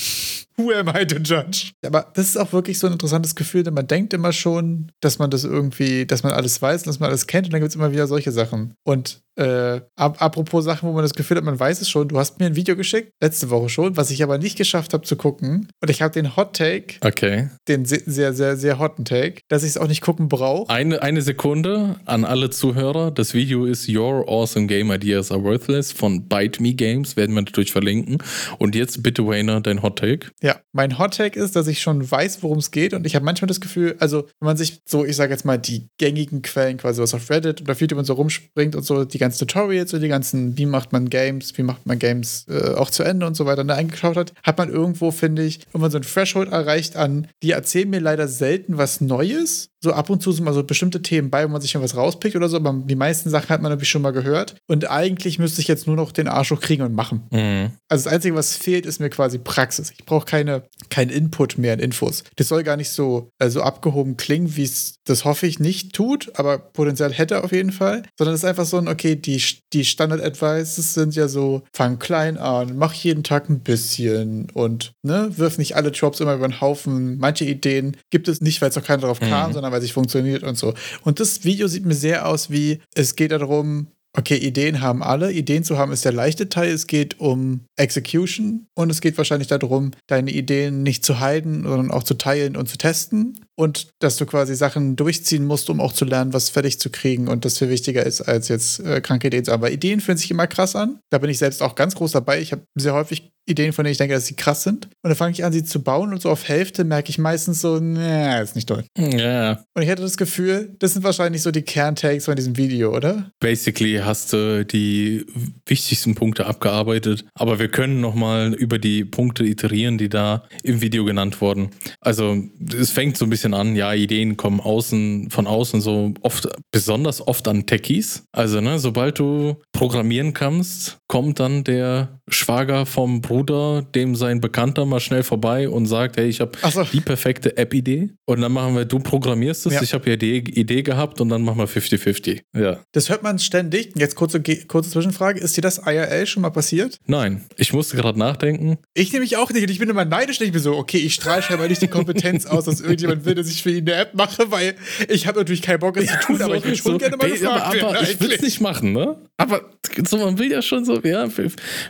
Who am I to judge? Aber das ist auch wirklich so ein interessantes Gefühl, denn man denkt immer schon, dass man das irgendwie, dass man alles weiß und dass man alles kennt und dann gibt es immer wieder solche Sachen. Und äh, apropos Sachen, wo man das Gefühl hat, man weiß es schon. Du hast mir ein Video geschickt, letzte Woche schon, was ich aber nicht geschafft habe zu gucken. Und ich habe den Hot Take, okay. den sehr, sehr, sehr hotten Take, dass ich es auch nicht gucken brauche. Eine, eine Sekunde an alle Zuhörer. Das Video ist Your Awesome Game Ideas Are Worthless von Bite Me Games. Werden wir natürlich verlinken. Und jetzt bitte, Wayner, dein Hot Take. Ja, mein Hot Take ist, dass ich schon weiß, worum es geht. Und ich habe manchmal das Gefühl, also, wenn man sich so, ich sage jetzt mal, die gängigen Quellen, quasi was auf Reddit oder YouTube und so rumspringt und so, die ganzen Tutorials und die ganzen, wie macht man Games, wie macht man Games äh, auch zu Ende und so weiter, da eingeschaut hat, hat man irgendwo, finde ich, irgendwann so ein Threshold erreicht an, die erzählen mir leider selten was Neues, so ab und zu sind mal so bestimmte Themen bei, wo man sich was rauspickt oder so, aber die meisten Sachen hat man natürlich schon mal gehört. Und eigentlich müsste ich jetzt nur noch den Arsch hochkriegen und machen. Mhm. Also das Einzige, was fehlt, ist mir quasi Praxis. Ich brauche keine, keinen Input mehr in Infos. Das soll gar nicht so also abgehoben klingen, wie es das hoffe ich nicht tut, aber Potenzial hätte auf jeden Fall. Sondern es ist einfach so ein, okay, die, die Standard-Advices sind ja so, fang klein an, mach jeden Tag ein bisschen und ne, wirf nicht alle Jobs immer über den Haufen. Manche Ideen gibt es nicht, weil es noch keiner drauf kam, mhm. sondern weil es funktioniert und so. Und das Video sieht mir sehr aus wie, es geht darum, okay, Ideen haben alle. Ideen zu haben ist der leichte Teil. Es geht um Execution und es geht wahrscheinlich darum, deine Ideen nicht zu heiden, sondern auch zu teilen und zu testen und dass du quasi Sachen durchziehen musst, um auch zu lernen, was fertig zu kriegen und das viel wichtiger ist, als jetzt äh, kranke Ideen zu haben. Weil Ideen fühlen sich immer krass an. Da bin ich selbst auch ganz groß dabei. Ich habe sehr häufig Ideen, von denen ich denke, dass sie krass sind. Und dann fange ich an, sie zu bauen und so auf Hälfte merke ich meistens so, nee, ist nicht toll. Ja. Und ich hätte das Gefühl, das sind wahrscheinlich so die Kerntakes von diesem Video, oder? Basically hast du die wichtigsten Punkte abgearbeitet, aber wir können nochmal über die Punkte iterieren, die da im Video genannt wurden. Also es fängt so ein bisschen an, ja, Ideen kommen außen, von außen so oft, besonders oft an Techies. Also, ne, sobald du programmieren kannst, kommt dann der Schwager vom Bruder, dem sein Bekannter mal schnell vorbei und sagt, hey, ich habe so. die perfekte App-Idee. Und dann machen wir, du programmierst es, ja. ich habe ja die Idee gehabt und dann machen wir 50-50. Ja. Das hört man ständig. Jetzt kurze, kurze Zwischenfrage. Ist dir das IRL schon mal passiert? Nein. Ich musste gerade nachdenken. Ich nehme mich auch nicht. Ich bin immer neidisch. Ich bin so, okay, ich strahle scheinbar nicht die Kompetenz aus, dass irgendjemand will, dass ich für ihn eine App mache, weil ich habe natürlich keinen Bock, es zu tun, aber ich will schon so, gerne mal gefragt aber, aber ich will es nicht machen, ne? Aber so, man will ja schon so, ja,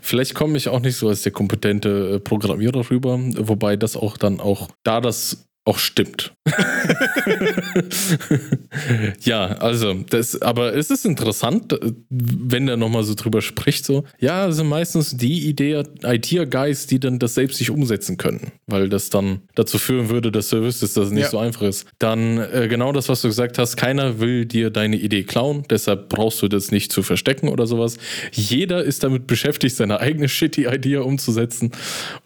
vielleicht komme ich auch nicht so als der kompetente äh, Programmierer rüber, wobei das auch dann auch, da das auch stimmt. ja, also, das, aber es ist interessant, wenn er nochmal so drüber spricht, so, ja, es sind meistens die Idee, IT-Guys, die dann das selbst nicht umsetzen können, weil das dann dazu führen würde, dass du wüsstest, dass es nicht ja. so einfach ist. Dann äh, genau das, was du gesagt hast, keiner will dir deine Idee klauen, deshalb brauchst du das nicht zu verstecken oder sowas. Jeder ist damit beschäftigt, seine eigene shitty Idee umzusetzen.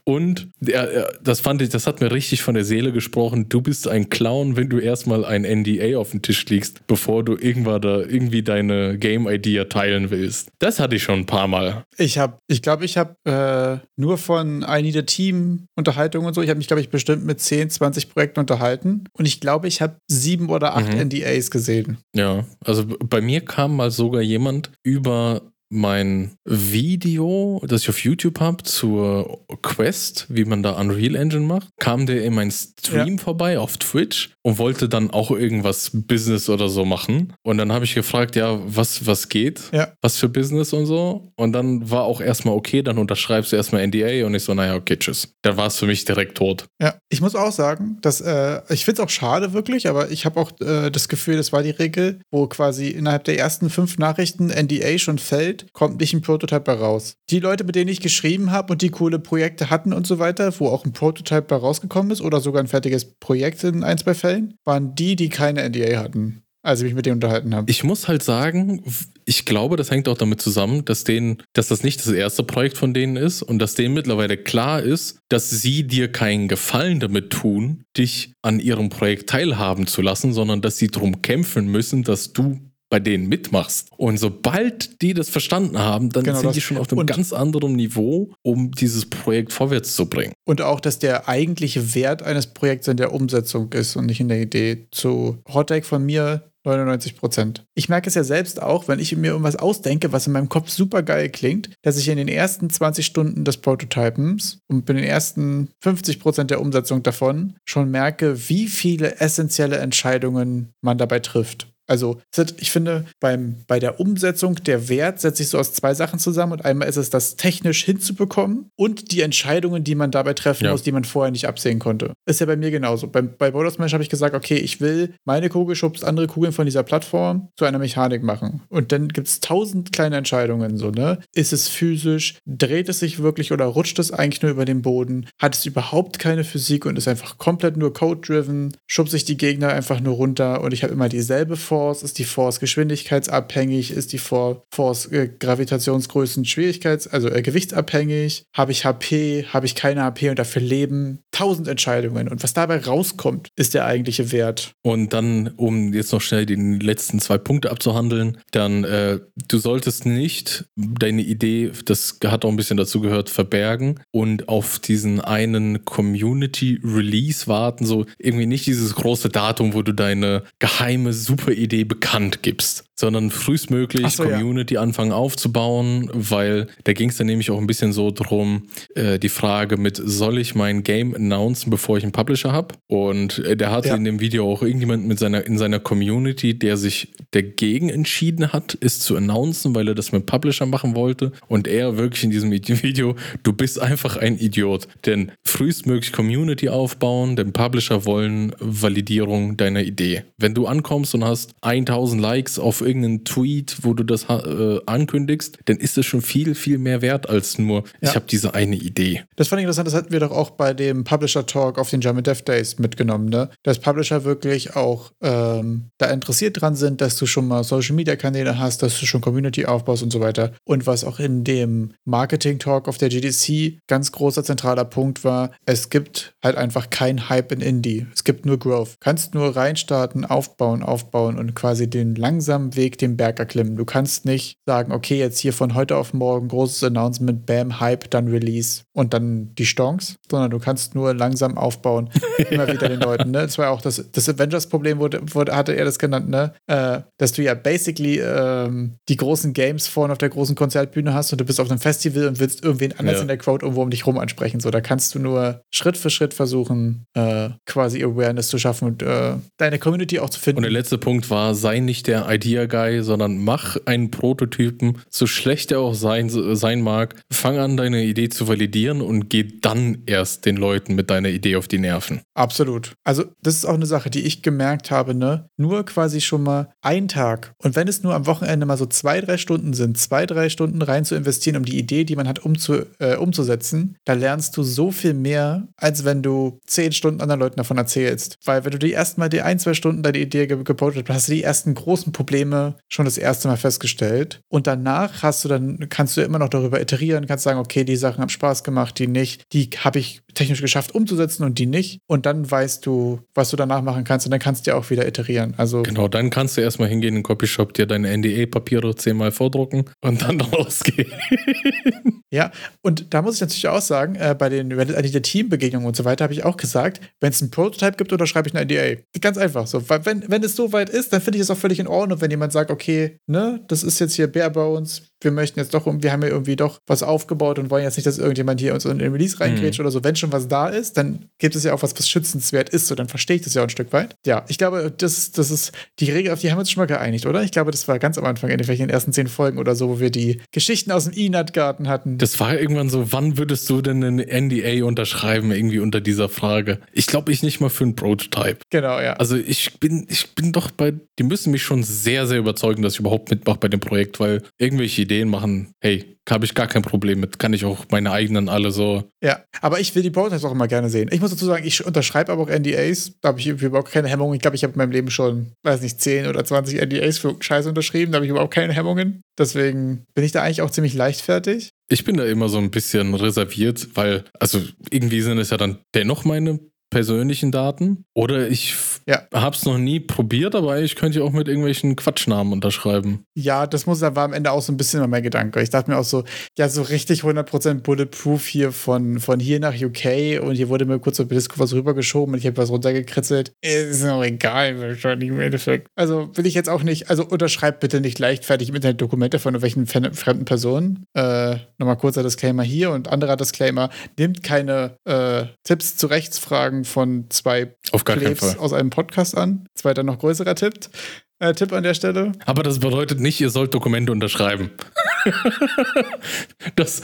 Und er, das fand ich, das hat mir richtig von der Seele gesprochen du bist ein Clown, wenn du erstmal ein NDA auf den Tisch legst, bevor du irgendwann da irgendwie deine Game-Idea teilen willst. Das hatte ich schon ein paar Mal. Ich habe, ich glaube, ich habe äh, nur von I Need a Team Unterhaltungen und so, ich habe mich, glaube ich, bestimmt mit 10, 20 Projekten unterhalten und ich glaube, ich habe sieben oder acht mhm. NDAs gesehen. Ja, also bei mir kam mal sogar jemand über mein Video, das ich auf YouTube habe, zur Quest, wie man da Unreal Engine macht, kam der in meinen Stream ja. vorbei auf Twitch und wollte dann auch irgendwas Business oder so machen. Und dann habe ich gefragt, ja, was, was geht? Ja. Was für Business und so. Und dann war auch erstmal okay, dann unterschreibst du erstmal NDA und ich so, naja, okay, tschüss. Da war es für mich direkt tot. Ja, ich muss auch sagen, dass äh, ich finde es auch schade wirklich, aber ich habe auch äh, das Gefühl, das war die Regel, wo quasi innerhalb der ersten fünf Nachrichten NDA schon fällt, kommt nicht ein Prototype raus. Die Leute, mit denen ich geschrieben habe und die coole Projekte hatten und so weiter, wo auch ein Prototype bei rausgekommen ist oder sogar ein fertiges Projekt in ein, zwei Fällen, waren die, die keine NDA hatten als ich mich mit denen unterhalten habe. Ich muss halt sagen, ich glaube, das hängt auch damit zusammen, dass denen, dass das nicht das erste Projekt von denen ist und dass denen mittlerweile klar ist, dass sie dir keinen Gefallen damit tun, dich an ihrem Projekt teilhaben zu lassen, sondern dass sie darum kämpfen müssen, dass du bei denen mitmachst. Und sobald die das verstanden haben, dann genau sind das. die schon auf einem und ganz anderen Niveau, um dieses Projekt vorwärts zu bringen. Und auch, dass der eigentliche Wert eines Projekts in der Umsetzung ist und nicht in der Idee. Zu Hottake von mir 99 Prozent. Ich merke es ja selbst auch, wenn ich mir irgendwas ausdenke, was in meinem Kopf super geil klingt, dass ich in den ersten 20 Stunden des Prototypens und bei den ersten 50 Prozent der Umsetzung davon schon merke, wie viele essentielle Entscheidungen man dabei trifft. Also ich finde, beim, bei der Umsetzung der Wert setzt sich so aus zwei Sachen zusammen. Und einmal ist es das technisch hinzubekommen und die Entscheidungen, die man dabei treffen ja. muss, die man vorher nicht absehen konnte. Ist ja bei mir genauso. Bei, bei Borders Smash habe ich gesagt, okay, ich will meine Kugel schubst andere Kugeln von dieser Plattform zu einer Mechanik machen. Und dann gibt es tausend kleine Entscheidungen. So, ne? Ist es physisch? Dreht es sich wirklich oder rutscht es eigentlich nur über den Boden? Hat es überhaupt keine Physik und ist einfach komplett nur Code-driven? Schubse ich die Gegner einfach nur runter und ich habe immer dieselbe Form? Force? Ist die Force geschwindigkeitsabhängig? Ist die Force äh, Gravitationsgrößen Schwierigkeits-, also äh, gewichtsabhängig? Habe ich HP? Habe ich keine HP und dafür Leben? Tausend Entscheidungen. Und was dabei rauskommt, ist der eigentliche Wert. Und dann, um jetzt noch schnell die letzten zwei Punkte abzuhandeln, dann, äh, du solltest nicht deine Idee, das hat auch ein bisschen dazu gehört, verbergen und auf diesen einen Community Release warten, so irgendwie nicht dieses große Datum, wo du deine geheime super Idee bekannt gibst sondern frühestmöglich so, Community ja. anfangen aufzubauen, weil da ging es dann nämlich auch ein bisschen so drum, äh, die Frage mit, soll ich mein Game announcen, bevor ich einen Publisher habe? Und äh, der hatte ja. in dem Video auch irgendjemand mit seiner, in seiner Community, der sich dagegen entschieden hat, es zu announcen, weil er das mit Publisher machen wollte. Und er wirklich in diesem Video, du bist einfach ein Idiot. Denn frühestmöglich Community aufbauen, denn Publisher wollen Validierung deiner Idee. Wenn du ankommst und hast 1000 Likes auf irgendeinen Tweet, wo du das äh, ankündigst, dann ist es schon viel, viel mehr wert als nur, ja. ich habe diese eine Idee. Das fand ich interessant, das hatten wir doch auch bei dem Publisher Talk auf den German Dev Days mitgenommen, ne? Dass Publisher wirklich auch ähm, da interessiert dran sind, dass du schon mal Social Media Kanäle hast, dass du schon Community aufbaust und so weiter. Und was auch in dem Marketing Talk auf der GDC ganz großer zentraler Punkt war, es gibt halt einfach kein Hype in Indie. Es gibt nur Growth. Kannst nur reinstarten, aufbauen, aufbauen und quasi den langsamen Weg den Berg erklimmen. Du kannst nicht sagen, okay, jetzt hier von heute auf morgen großes Announcement, Bam, Hype, dann Release und dann die Stonks, sondern du kannst nur langsam aufbauen, immer wieder den Leuten. Ne? Das war auch das, das Avengers-Problem, wurde, wurde, hatte er das genannt, ne? Äh, dass du ja basically ähm, die großen Games vorne auf der großen Konzertbühne hast und du bist auf einem Festival und willst irgendwen anders ja. in der Crowd irgendwo um dich rum ansprechen. So, da kannst du nur Schritt für Schritt versuchen, äh, quasi Awareness zu schaffen und äh, deine Community auch zu finden. Und der letzte Punkt war, sei nicht der Idea Guy, sondern mach einen Prototypen, so schlecht er auch sein, sein mag. Fang an, deine Idee zu validieren und geh dann erst den Leuten mit deiner Idee auf die Nerven. Absolut. Also, das ist auch eine Sache, die ich gemerkt habe, ne? Nur quasi schon mal ein Tag. Und wenn es nur am Wochenende mal so zwei, drei Stunden sind, zwei, drei Stunden rein zu investieren, um die Idee, die man hat, umzu, äh, umzusetzen, da lernst du so viel mehr, als wenn du zehn Stunden anderen Leuten davon erzählst. Weil wenn du die erstmal die ein, zwei Stunden deine Idee gepostet hast, hast du die ersten großen Probleme schon das erste Mal festgestellt. Und danach hast du dann, kannst du immer noch darüber iterieren, kannst sagen, okay, die Sachen haben Spaß gemacht, die nicht, die habe ich technisch geschafft umzusetzen und die nicht. Und dann weißt du, was du danach machen kannst und dann kannst du ja auch wieder iterieren. Also genau, dann kannst du erstmal hingehen in den Copyshop, dir deine NDA-Papiere zehnmal vordrucken und dann rausgehen. Ja, und da muss ich natürlich auch sagen, äh, bei den Reddit ID der Teambegegnungen und so weiter habe ich auch gesagt, wenn es einen Prototype gibt, oder schreibe ich eine NDA. Ganz einfach so. Weil wenn, wenn es so weit ist, dann finde ich es auch völlig in Ordnung, wenn jemand sagt, okay, ne, das ist jetzt hier Bare Bones, wir möchten jetzt doch, wir haben ja irgendwie doch was aufgebaut und wollen jetzt nicht, dass irgendjemand hier uns in den Release reingrätscht mhm. oder so. Wenn schon was da ist, dann gibt es ja auch was, was schützenswert ist, so dann verstehe ich das ja auch ein Stück weit. Ja, ich glaube, das, das ist die Regel, auf die haben wir uns schon mal geeinigt, oder? Ich glaube, das war ganz am Anfang, in den ersten zehn Folgen oder so, wo wir die Geschichten aus dem E-Nut-Garten hatten. Das war irgendwann so, wann würdest du denn einen NDA unterschreiben, irgendwie unter dieser Frage? Ich glaube, ich nicht mal für einen Prototype. Genau, ja. Also ich bin, ich bin doch bei, die müssen mich schon sehr, sehr überzeugen, dass ich überhaupt mitmache bei dem Projekt, weil irgendwelche Ideen machen, hey, habe ich gar kein Problem mit. Kann ich auch meine eigenen alle so. Ja, aber ich will die Prototypes auch immer gerne sehen. Ich muss dazu sagen, ich unterschreibe aber auch NDAs. Da habe ich überhaupt keine Hemmungen. Ich glaube, ich habe in meinem Leben schon, weiß nicht, 10 oder 20 NDAs für Scheiße unterschrieben. Da habe ich überhaupt keine Hemmungen. Deswegen bin ich da eigentlich auch ziemlich leichtfertig. Ich bin da immer so ein bisschen reserviert, weil, also irgendwie sind es ja dann dennoch meine persönlichen Daten. Oder ich ja. habe es noch nie probiert, aber ich könnte ja auch mit irgendwelchen Quatschnamen unterschreiben. Ja, das muss war am Ende auch so ein bisschen mein Gedanke. Ich dachte mir auch so, ja, so richtig 100% Bulletproof hier von, von hier nach UK und hier wurde mir kurz auf Disco was rübergeschoben und ich habe was runtergekritzelt. Ist auch egal, wahrscheinlich im Endeffekt. Also will ich jetzt auch nicht, also unterschreibt bitte nicht leichtfertig im Internet Dokumente von irgendwelchen fremden Personen. Äh, nochmal kurzer Disclaimer hier und anderer Disclaimer. Nehmt keine äh, Tipps zu Rechtsfragen von zwei Auf aus einem Podcast an. Zweiter noch größerer Tipp. Äh, Tipp an der Stelle. Aber das bedeutet nicht, ihr sollt Dokumente unterschreiben. das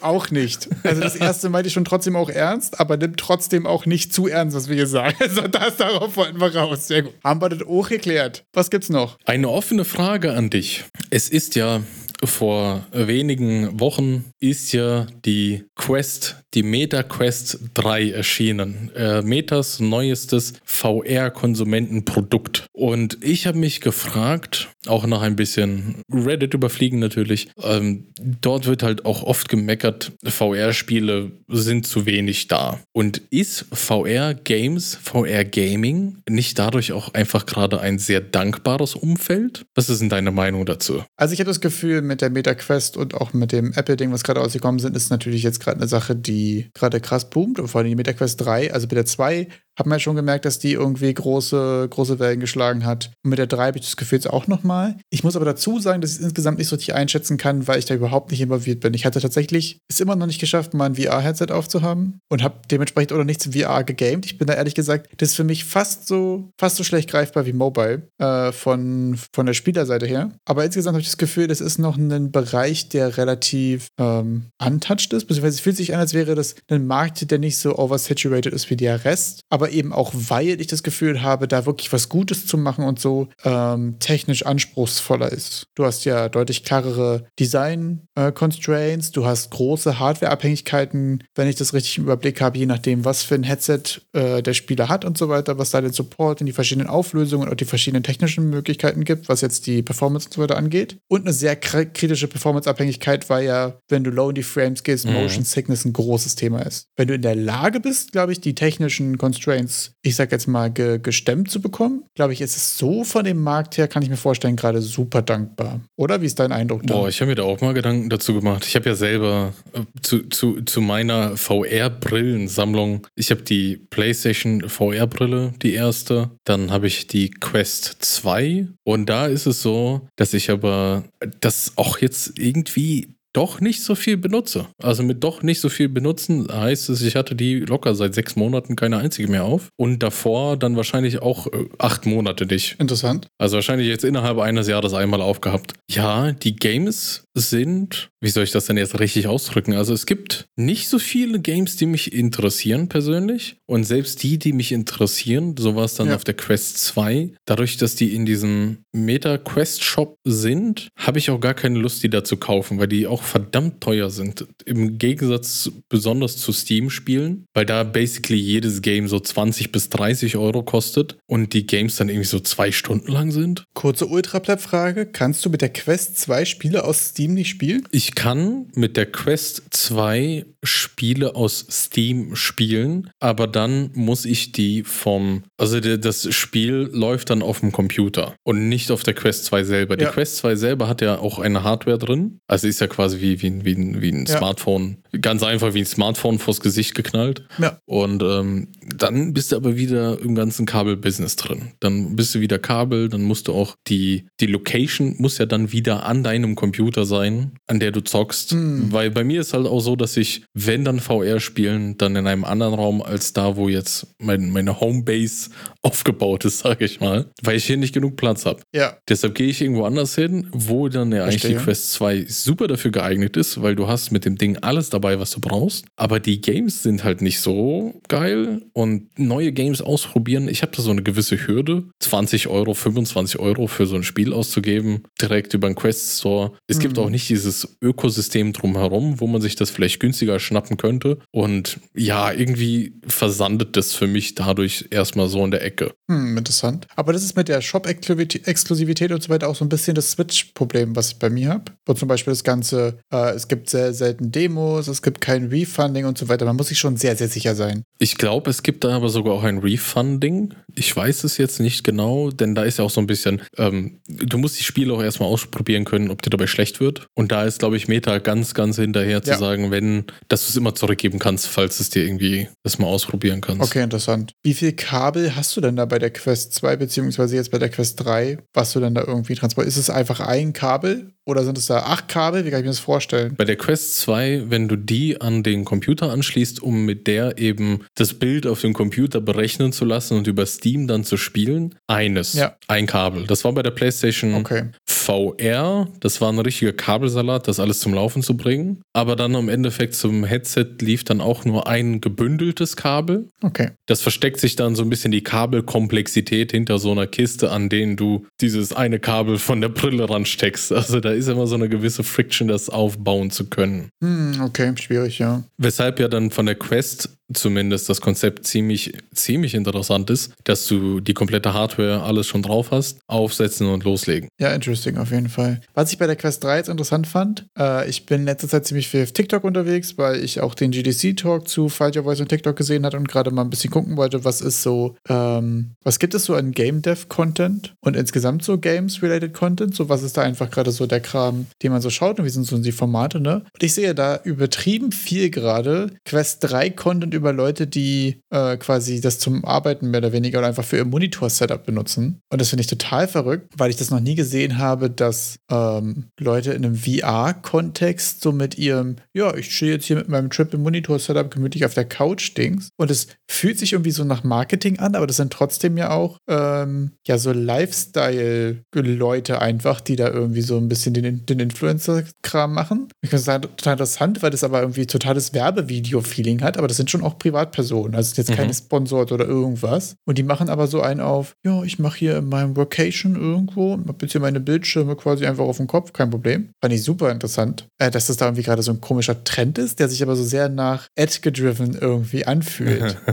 auch nicht. Also das erste meinte ich schon trotzdem auch ernst, aber nimmt trotzdem auch nicht zu ernst, was wir hier sagen. Also das darauf wollten wir raus. Sehr gut. Haben wir das auch geklärt. Was gibt's noch? Eine offene Frage an dich. Es ist ja vor wenigen Wochen ist ja die Quest, die Meta Quest 3 erschienen. Äh, Metas neuestes VR-Konsumentenprodukt. Und ich habe mich gefragt, auch nach ein bisschen Reddit überfliegen natürlich, ähm, dort wird halt auch oft gemeckert, VR-Spiele sind zu wenig da. Und ist VR-Games, VR-Gaming nicht dadurch auch einfach gerade ein sehr dankbares Umfeld? Was ist denn deine Meinung dazu? Also ich habe das Gefühl, mit der Meta Quest und auch mit dem Apple-Ding, was gerade ausgekommen sind, ist natürlich jetzt gerade eine Sache, die gerade krass boomt. Und vor allem die Meta Quest 3, also mit der 2 hat man ja schon gemerkt, dass die irgendwie große, große Wellen geschlagen hat. Und mit der 3 habe ich das Gefühl jetzt auch nochmal. Ich muss aber dazu sagen, dass ich es insgesamt nicht so richtig einschätzen kann, weil ich da überhaupt nicht involviert bin. Ich hatte tatsächlich es immer noch nicht geschafft, mal ein VR-Headset aufzuhaben und habe dementsprechend auch noch nichts im VR gegamed. Ich bin da ehrlich gesagt, das ist für mich fast so, fast so schlecht greifbar wie Mobile äh, von, von der Spielerseite her. Aber insgesamt habe ich das Gefühl, das ist noch ein Bereich, der relativ ähm, untouched ist. Beziehungsweise es fühlt sich an, als wäre das ein Markt, der nicht so oversaturated ist wie der Rest. Aber eben auch, weil ich das Gefühl habe, da wirklich was Gutes zu machen und so ähm, technisch anspruchsvoller ist. Du hast ja deutlich klarere Design-Constraints, äh, du hast große Hardware-Abhängigkeiten, wenn ich das richtig im Überblick habe, je nachdem, was für ein Headset äh, der Spieler hat und so weiter, was da den Support in die verschiedenen Auflösungen und die verschiedenen technischen Möglichkeiten gibt, was jetzt die Performance und so weiter angeht. Und eine sehr kritische Performance-Abhängigkeit, weil ja, wenn du low in die Frames gehst, mhm. Motion Sickness ein großes Thema ist. Wenn du in der Lage bist, glaube ich, die technischen Constraints Constraints, ich sag jetzt mal, ge gestemmt zu bekommen, glaube ich, ist es so von dem Markt her, kann ich mir vorstellen, gerade super dankbar. Oder wie ist dein Eindruck da? Boah, ich habe mir da auch mal Gedanken dazu gemacht. Ich habe ja selber äh, zu, zu, zu meiner VR-Brillensammlung, ich habe die PlayStation VR-Brille, die erste, dann habe ich die Quest 2 und da ist es so, dass ich aber das auch jetzt irgendwie doch nicht so viel benutze. Also mit doch nicht so viel benutzen heißt es, ich hatte die locker seit sechs Monaten keine einzige mehr auf. Und davor dann wahrscheinlich auch äh, acht Monate nicht. Interessant. Also wahrscheinlich jetzt innerhalb eines Jahres einmal aufgehabt. Ja, die Games sind, wie soll ich das denn jetzt richtig ausdrücken? Also es gibt nicht so viele Games, die mich interessieren persönlich. Und selbst die, die mich interessieren, so war es dann ja. auf der Quest 2, dadurch, dass die in diesem Meta-Quest-Shop sind, habe ich auch gar keine Lust, die da zu kaufen, weil die auch verdammt teuer sind. Im Gegensatz besonders zu Steam-Spielen, weil da basically jedes Game so 20 bis 30 Euro kostet und die Games dann irgendwie so zwei Stunden lang sind. Kurze Ultraplap-Frage: Kannst du mit der Quest 2 Spiele aus Steam nicht spielen? Ich kann mit der Quest 2 Spiele aus Steam spielen, aber dann muss ich die vom, also das Spiel läuft dann auf dem Computer und nicht auf der Quest 2 selber. Ja. Die Quest 2 selber hat ja auch eine Hardware drin, also ist ja quasi quasi wie, wie, wie, wie ein Ja. Smartphone, ganz einfach wie ein Smartphone vors Gesicht geknallt. Ja. Und ähm, dann bist du aber wieder im ganzen Kabel-Business drin. Dann bist du wieder Kabel, dann musst du auch die, die Location muss ja dann wieder an deinem Computer sein, an der du zockst. Hm. Weil bei mir ist halt auch so, dass ich, wenn dann VR spielen, dann in einem anderen Raum als da, wo jetzt mein, meine Homebase aufgebaut ist, sage ich mal, weil ich hier nicht genug Platz habe. Ja. Deshalb gehe ich irgendwo anders hin, wo dann ja eigentlich die. Quest 2 super dafür geeignet ist, weil du hast mit dem Ding alles dabei, was du brauchst. Aber die Games sind halt nicht so geil und neue Games ausprobieren. Ich habe da so eine gewisse Hürde, 20 Euro, 25 Euro für so ein Spiel auszugeben, direkt über den Quest Store. Es gibt Mhm. auch nicht dieses Ökosystem drumherum, wo man sich das vielleicht günstiger schnappen könnte. Und ja, irgendwie versandet das für mich dadurch erstmal so in der Ecke. Hm, interessant. Aber das ist mit der Shop-Exklusivität und so weiter auch so ein bisschen das Switch-Problem, was ich bei mir habe. Wo zum Beispiel das Ganze, äh, es gibt sehr selten Demos, es gibt kein Refunding und so weiter. Man muss sich schon sehr, sehr sicher sein. Ich glaube, es gibt da aber sogar auch ein Refunding. Ich weiß es jetzt nicht genau, denn da ist ja auch so ein bisschen, ähm, du musst die Spiele auch erstmal ausprobieren können, ob dir dabei schlecht wird. Und da ist, glaube ich, Meta ganz, ganz hinterher zu Ja. sagen, wenn, dass du es immer zurückgeben kannst, falls es dir irgendwie das mal ausprobieren kannst. Okay, interessant. Wie viel Kabel hast du denn da bei der Quest 2, beziehungsweise jetzt bei der Quest 3, was du denn da irgendwie transportierst? Ist es einfach ein Kabel oder sind es da acht Kabel? Wie kann ich mir das vorstellen? Bei der Quest 2, wenn du die an den Computer anschließt, um mit der eben das Bild auf dem Computer berechnen zu lassen und über Steam dann zu spielen, eines, Ja. ein Kabel. Das war bei der PlayStation Okay. VR, das war ein richtiger Kabelsalat, das alles zum Laufen zu bringen. Aber dann im Endeffekt zum Headset lief dann auch nur ein gebündeltes Kabel. Okay. Das versteckt sich dann so ein bisschen die Kabelkomplexität hinter so einer Kiste, an denen du dieses eine Kabel von der Brille ransteckst. Also da ist immer so eine gewisse Friction, das aufbauen zu können. Hm, okay, schwierig, ja. Weshalb ja dann von der Quest zumindest das Konzept ziemlich, ziemlich interessant ist, dass du die komplette Hardware alles schon drauf hast, aufsetzen und loslegen. Ja, interesting, auf jeden Fall. Was ich bei der Quest 3 jetzt interessant fand, äh, ich bin in letzter Zeit ziemlich viel auf TikTok unterwegs, weil ich auch den GDC-Talk zu Falter Voice und TikTok gesehen hatte und gerade mal ein bisschen gucken wollte, was ist so, ähm, was gibt es so an Game Dev-Content und insgesamt so Games-related Content? So, was ist da einfach gerade so der Kram, den man so schaut und wie sind so die Formate, ne? Und ich sehe da übertrieben viel gerade Quest 3 Content über Leute, die äh, quasi das zum Arbeiten mehr oder weniger oder einfach für ihr Monitor-Setup benutzen. Und das finde ich total verrückt, weil ich das noch nie gesehen habe, dass ähm, Leute in einem VR-Kontext so mit ihrem, ja, ich stehe jetzt hier mit meinem Triple-Monitor-Setup gemütlich auf der Couch-Dings. Und es fühlt sich irgendwie so nach Marketing an, aber das sind trotzdem ja auch ähm, ja so Lifestyle-Leute einfach, die da irgendwie so ein bisschen den, den Influencer-Kram machen. Ich kann sagen, total interessant, weil das aber irgendwie totales Werbevideo-Feeling hat, aber das sind schon auch Privatpersonen, also jetzt keine Mhm. Sponsored oder irgendwas. Und die machen aber so einen auf, ja, ich mache hier in meinem Workation irgendwo, hab jetzt hier meine Bildschirme quasi einfach auf dem Kopf, kein Problem. Fand ich super interessant, äh, dass das da irgendwie gerade so ein komischer Trend ist, der sich aber so sehr nach Ad-gedriven irgendwie anfühlt.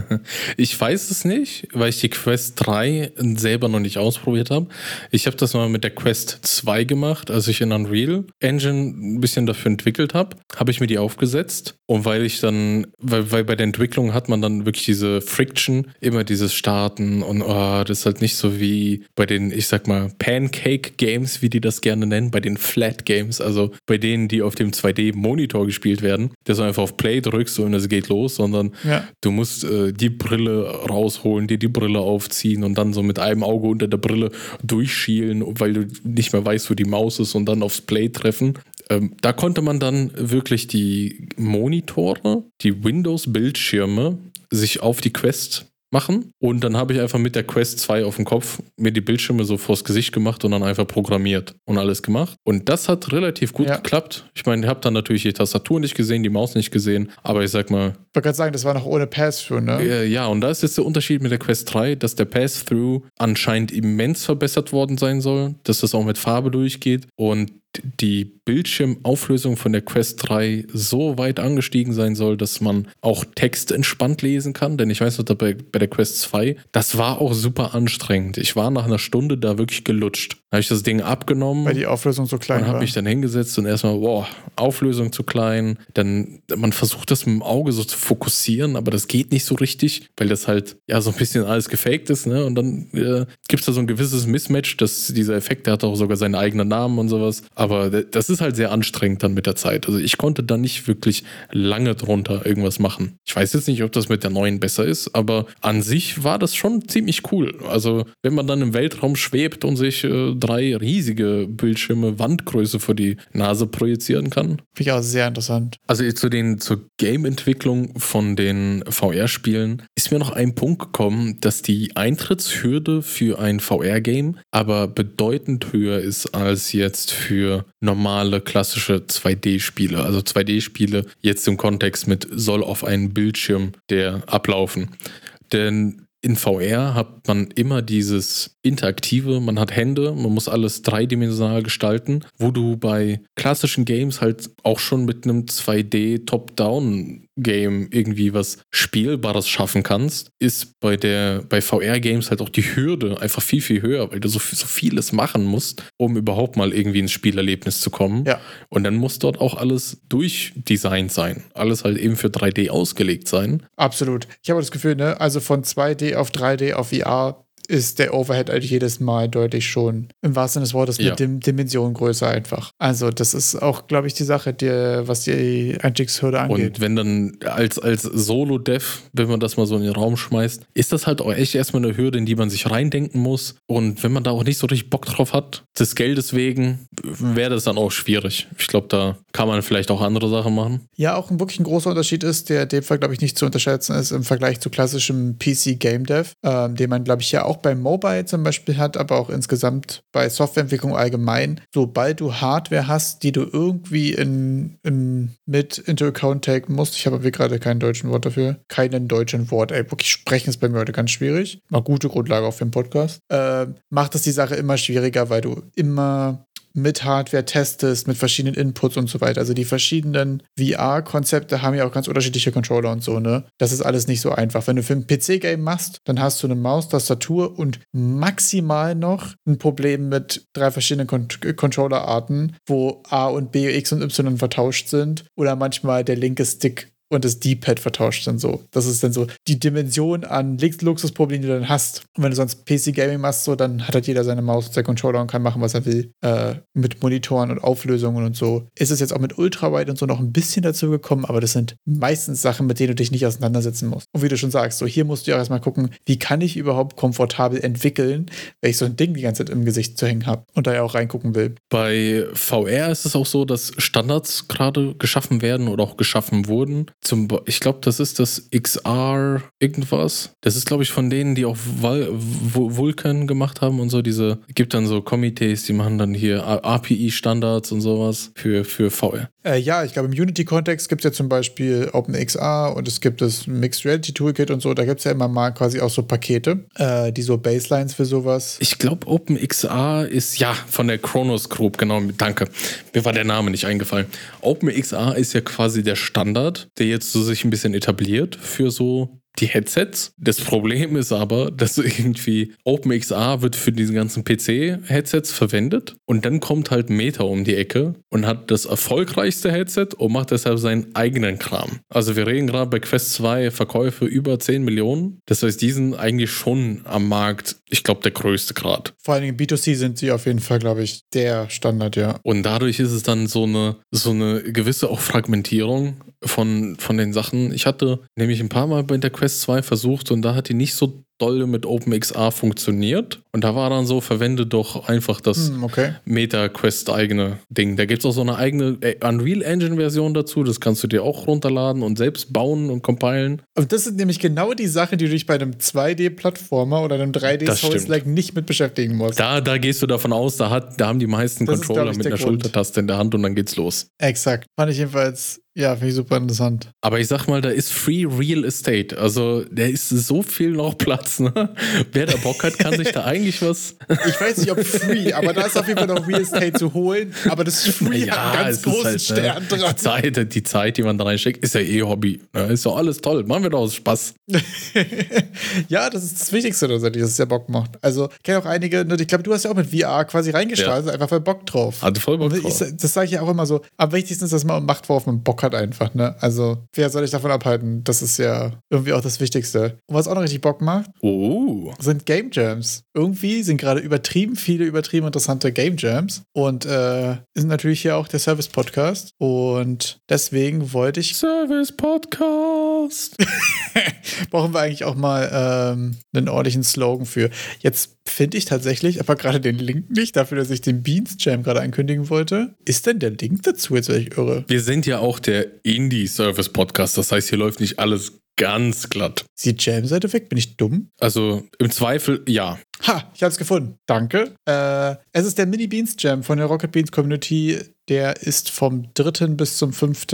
Ich weiß es nicht, weil ich die Quest 3 selber noch nicht ausprobiert habe. Ich habe das mal mit der Quest 2 gemacht, als ich in Unreal Engine ein bisschen dafür entwickelt habe, habe ich mir die aufgesetzt. Und weil ich dann, weil, weil bei der Entwicklung hat man dann wirklich diese Friction, immer dieses Starten und oh, das ist halt nicht so wie bei den, ich sag mal, Pancake-Games, wie die das gerne nennen, bei den Flat-Games, also bei denen, die auf dem 2D-Monitor gespielt werden, dass du einfach auf Play drückst und es geht los, sondern Ja. Du musst äh, die Brille rausholen, dir die Brille aufziehen und dann so mit einem Auge unter der Brille durchschielen, weil du nicht mehr weißt, wo die Maus ist und dann aufs Play treffen. Ähm, da konnte man dann wirklich die Monitore, die Windows-Bildschirme sich auf die Quest machen und dann habe ich einfach mit der Quest 2 auf dem Kopf mir die Bildschirme so vors Gesicht gemacht und dann einfach programmiert und alles gemacht. Und das hat relativ gut Ja. geklappt. Ich meine, ich habe dann natürlich die Tastatur nicht gesehen, die Maus nicht gesehen, aber ich sag mal, Ich wollte gerade sagen, das war noch ohne Pass-Through, ne? äh, ja, und da ist jetzt der Unterschied mit der Quest 3, dass der Pass-Through anscheinend immens verbessert worden sein soll, dass das auch mit Farbe durchgeht und die Bildschirmauflösung von der Quest 3 so weit angestiegen sein soll, dass man auch Text entspannt lesen kann. Denn ich weiß noch, bei, bei der Quest 2, das war auch super anstrengend. Ich war nach einer Stunde da wirklich gelutscht. Habe ich das Ding abgenommen. Weil die Auflösung so klein und war. habe mich dann hingesetzt und erstmal, boah, Auflösung zu klein. Dann, man versucht das mit dem Auge so zu fokussieren, aber das geht nicht so richtig, weil das halt ja so ein bisschen alles gefaked ist, ne? Und dann äh, gibt es da so ein gewisses Mismatch, dass dieser Effekt, der hat auch sogar seinen eigenen Namen und sowas. Aber das ist halt sehr anstrengend dann mit der Zeit. Also ich konnte da nicht wirklich lange drunter irgendwas machen. Ich weiß jetzt nicht, ob das mit der neuen besser ist, aber an sich war das schon ziemlich cool. Also wenn man dann im Weltraum schwebt und sich äh, drei riesige Bildschirme Wandgröße vor die Nase projizieren kann. Finde ich auch sehr interessant. Also zu den zur Game-Entwicklung von den VR-Spielen ist mir noch ein Punkt gekommen, dass die Eintrittshürde für ein VR-Game aber bedeutend höher ist als jetzt für normale klassische 2D-Spiele. Also 2D-Spiele jetzt im Kontext mit soll auf einen Bildschirm der ablaufen. Denn in VR hat man immer dieses Interaktive, man hat Hände, man muss alles dreidimensional gestalten, wo du bei klassischen Games halt auch schon mit einem 2D Top-Down-Game irgendwie was Spielbares schaffen kannst, ist bei der bei VR-Games halt auch die Hürde einfach viel, viel höher, weil du so, so vieles machen musst, um überhaupt mal irgendwie ins Spielerlebnis zu kommen. Ja. Und dann muss dort auch alles durchdesignt sein. Alles halt eben für 3D ausgelegt sein. Absolut. Ich habe das Gefühl, ne, also von 2D auf 3D auf VR ist der Overhead eigentlich jedes Mal deutlich schon im wahrsten Sinne des Wortes Ja. mit Dim Dimension größer einfach. Also das ist auch, glaube ich, die Sache, die, was die Einstiegshürde angeht. Und wenn dann als, als Solo-Dev, wenn man das mal so in den Raum schmeißt, ist das halt auch echt erstmal eine Hürde, in die man sich reindenken muss. Und wenn man da auch nicht so richtig Bock drauf hat, des Geldes wegen, wäre das dann auch schwierig. Ich glaube, da kann man vielleicht auch andere Sachen machen. Ja, auch ein wirklich ein großer Unterschied ist, der in dem Fall, glaube ich, nicht zu unterschätzen ist im Vergleich zu klassischem PC-Game Dev, ähm, den man, glaube ich, ja auch beim Mobile zum Beispiel hat, aber auch insgesamt bei Softwareentwicklung allgemein. Sobald du Hardware hast, die du irgendwie in, in, mit into account taken musst, ich habe aber gerade keinen deutschen Wort dafür, keinen deutschen Wort, ey, wirklich sprechen ist bei mir heute ganz schwierig. Mal gute Grundlage auch für den Podcast. Äh, macht es die Sache immer schwieriger, weil du immer mit Hardware testest, mit verschiedenen Inputs und so weiter. Also die verschiedenen VR-Konzepte haben ja auch ganz unterschiedliche Controller und so, ne? Das ist alles nicht so einfach. Wenn du für ein PC-Game machst, dann hast du eine Maus, Tastatur und maximal noch ein Problem mit drei verschiedenen Con Controller-Arten, wo A und B, X und Y vertauscht sind oder manchmal der linke Stick und das D-Pad vertauscht sind so. Das ist dann so die Dimension an Lux- Luxusproblemen, die du dann hast. Und wenn du sonst PC-Gaming machst, so, dann hat halt jeder seine Maus seinen Controller und kann machen, was er will. Äh, mit Monitoren und Auflösungen und so. Ist es jetzt auch mit Ultrawide und so noch ein bisschen dazu gekommen, aber das sind meistens Sachen, mit denen du dich nicht auseinandersetzen musst. Und wie du schon sagst, so hier musst du ja erstmal gucken, wie kann ich überhaupt komfortabel entwickeln, wenn ich so ein Ding die ganze Zeit im Gesicht zu hängen habe und da ja auch reingucken will. Bei VR ist es auch so, dass Standards gerade geschaffen werden oder auch geschaffen wurden. Zum, ich glaube, das ist das XR irgendwas. Das ist, glaube ich, von denen, die auch Val Vu- Vulkan gemacht haben und so. Diese gibt dann so Komitees, die machen dann hier API-Standards und sowas für, für VR. Äh, ja, ich glaube, im Unity-Kontext gibt es ja zum Beispiel OpenXR und es gibt das Mixed Reality Toolkit und so. Da gibt es ja immer mal quasi auch so Pakete, äh, die so Baselines für sowas. Ich glaube, OpenXR ist ja von der Chronos Group, genau, danke. Mir war der Name nicht eingefallen. OpenXR ist ja quasi der Standard, der jetzt so sich ein bisschen etabliert für so die Headsets. Das Problem ist aber, dass irgendwie OpenXR wird für diese ganzen PC-Headsets verwendet und dann kommt halt Meta um die Ecke und hat das erfolgreichste Headset und macht deshalb seinen eigenen Kram. Also wir reden gerade bei Quest 2 Verkäufe über 10 Millionen. Das heißt, die sind eigentlich schon am Markt, ich glaube, der größte Grad. Vor allen Dingen im B2C sind sie auf jeden Fall, glaube ich, der Standard, ja. Und dadurch ist es dann so eine, so eine gewisse auch Fragmentierung von, von den Sachen. Ich hatte nämlich ein paar Mal bei der Quest 2 versucht und da hat die nicht so doll mit OpenXR funktioniert. Und da war dann so, verwende doch einfach das Hm, okay. Meta-Quest eigene Ding. Da gibt es auch so eine eigene äh, Unreal Engine-Version dazu. Das kannst du dir auch runterladen und selbst bauen und compilen. Und das sind nämlich genau die Sachen, die du dich bei einem 2D-Plattformer oder einem Das 3D-Souls-like nicht mit beschäftigen musst. Da, da gehst du davon aus, da, hat, da haben die meisten Das ist, Controller glaub ich, mit der einer Grund. Schultertaste in der Hand und dann geht's los. Exakt. Fand ich jedenfalls, ja, finde ich super interessant. Aber ich sag mal, da ist Free Real Estate. Also, da ist so viel noch Platz. Ne? Wer da Bock hat, kann sich da eigentlich was? Ich weiß nicht, ob free, aber da ist auf jeden Fall noch Real Estate zu holen. Aber das Free Ja, hat einen ganz ist großen halt, ne, Stern dran. Die Zeit, die Zeit, die man da reinsteckt, ist ja eh Hobby. Ne? Ist doch alles toll. Machen wir doch aus Spaß. ja, das ist das Wichtigste dass es ja Bock macht. Also, ich kenne auch einige, ne, ich glaube, du hast ja auch mit VR quasi reingestartet, einfach weil Bock drauf. Hatte voll Bock Ich, drauf. das sage ich ja auch immer so. Am wichtigsten ist, dass man macht, worauf man Bock hat, einfach. Ne? Also, wer soll ich davon abhalten? Das ist ja irgendwie auch das Wichtigste. Und was auch noch richtig Bock macht, Oh. sind Game Jams. Irgendwie sind gerade übertrieben viele, übertrieben interessante Game Jams. Und äh, sind natürlich hier auch der Service-Podcast. Und deswegen wollte ich, Service Podcast. brauchen wir eigentlich auch mal ähm, einen ordentlichen Slogan für. Jetzt finde ich tatsächlich, aber gerade den Link nicht, dafür, dass ich den Beans Jam gerade ankündigen wollte. Ist denn der Link dazu jetzt, wenn ich irre? Wir sind ja auch der Indie-Service Podcast. Das heißt, hier läuft nicht alles ganz glatt. Ist die Jam-Seite weg? Bin ich dumm? Also im Zweifel ja. Ha, ich habe es gefunden. Danke. Äh, es ist der Mini Beans Jam von der Rocket Beans Community. Der ist vom 3. bis zum 5.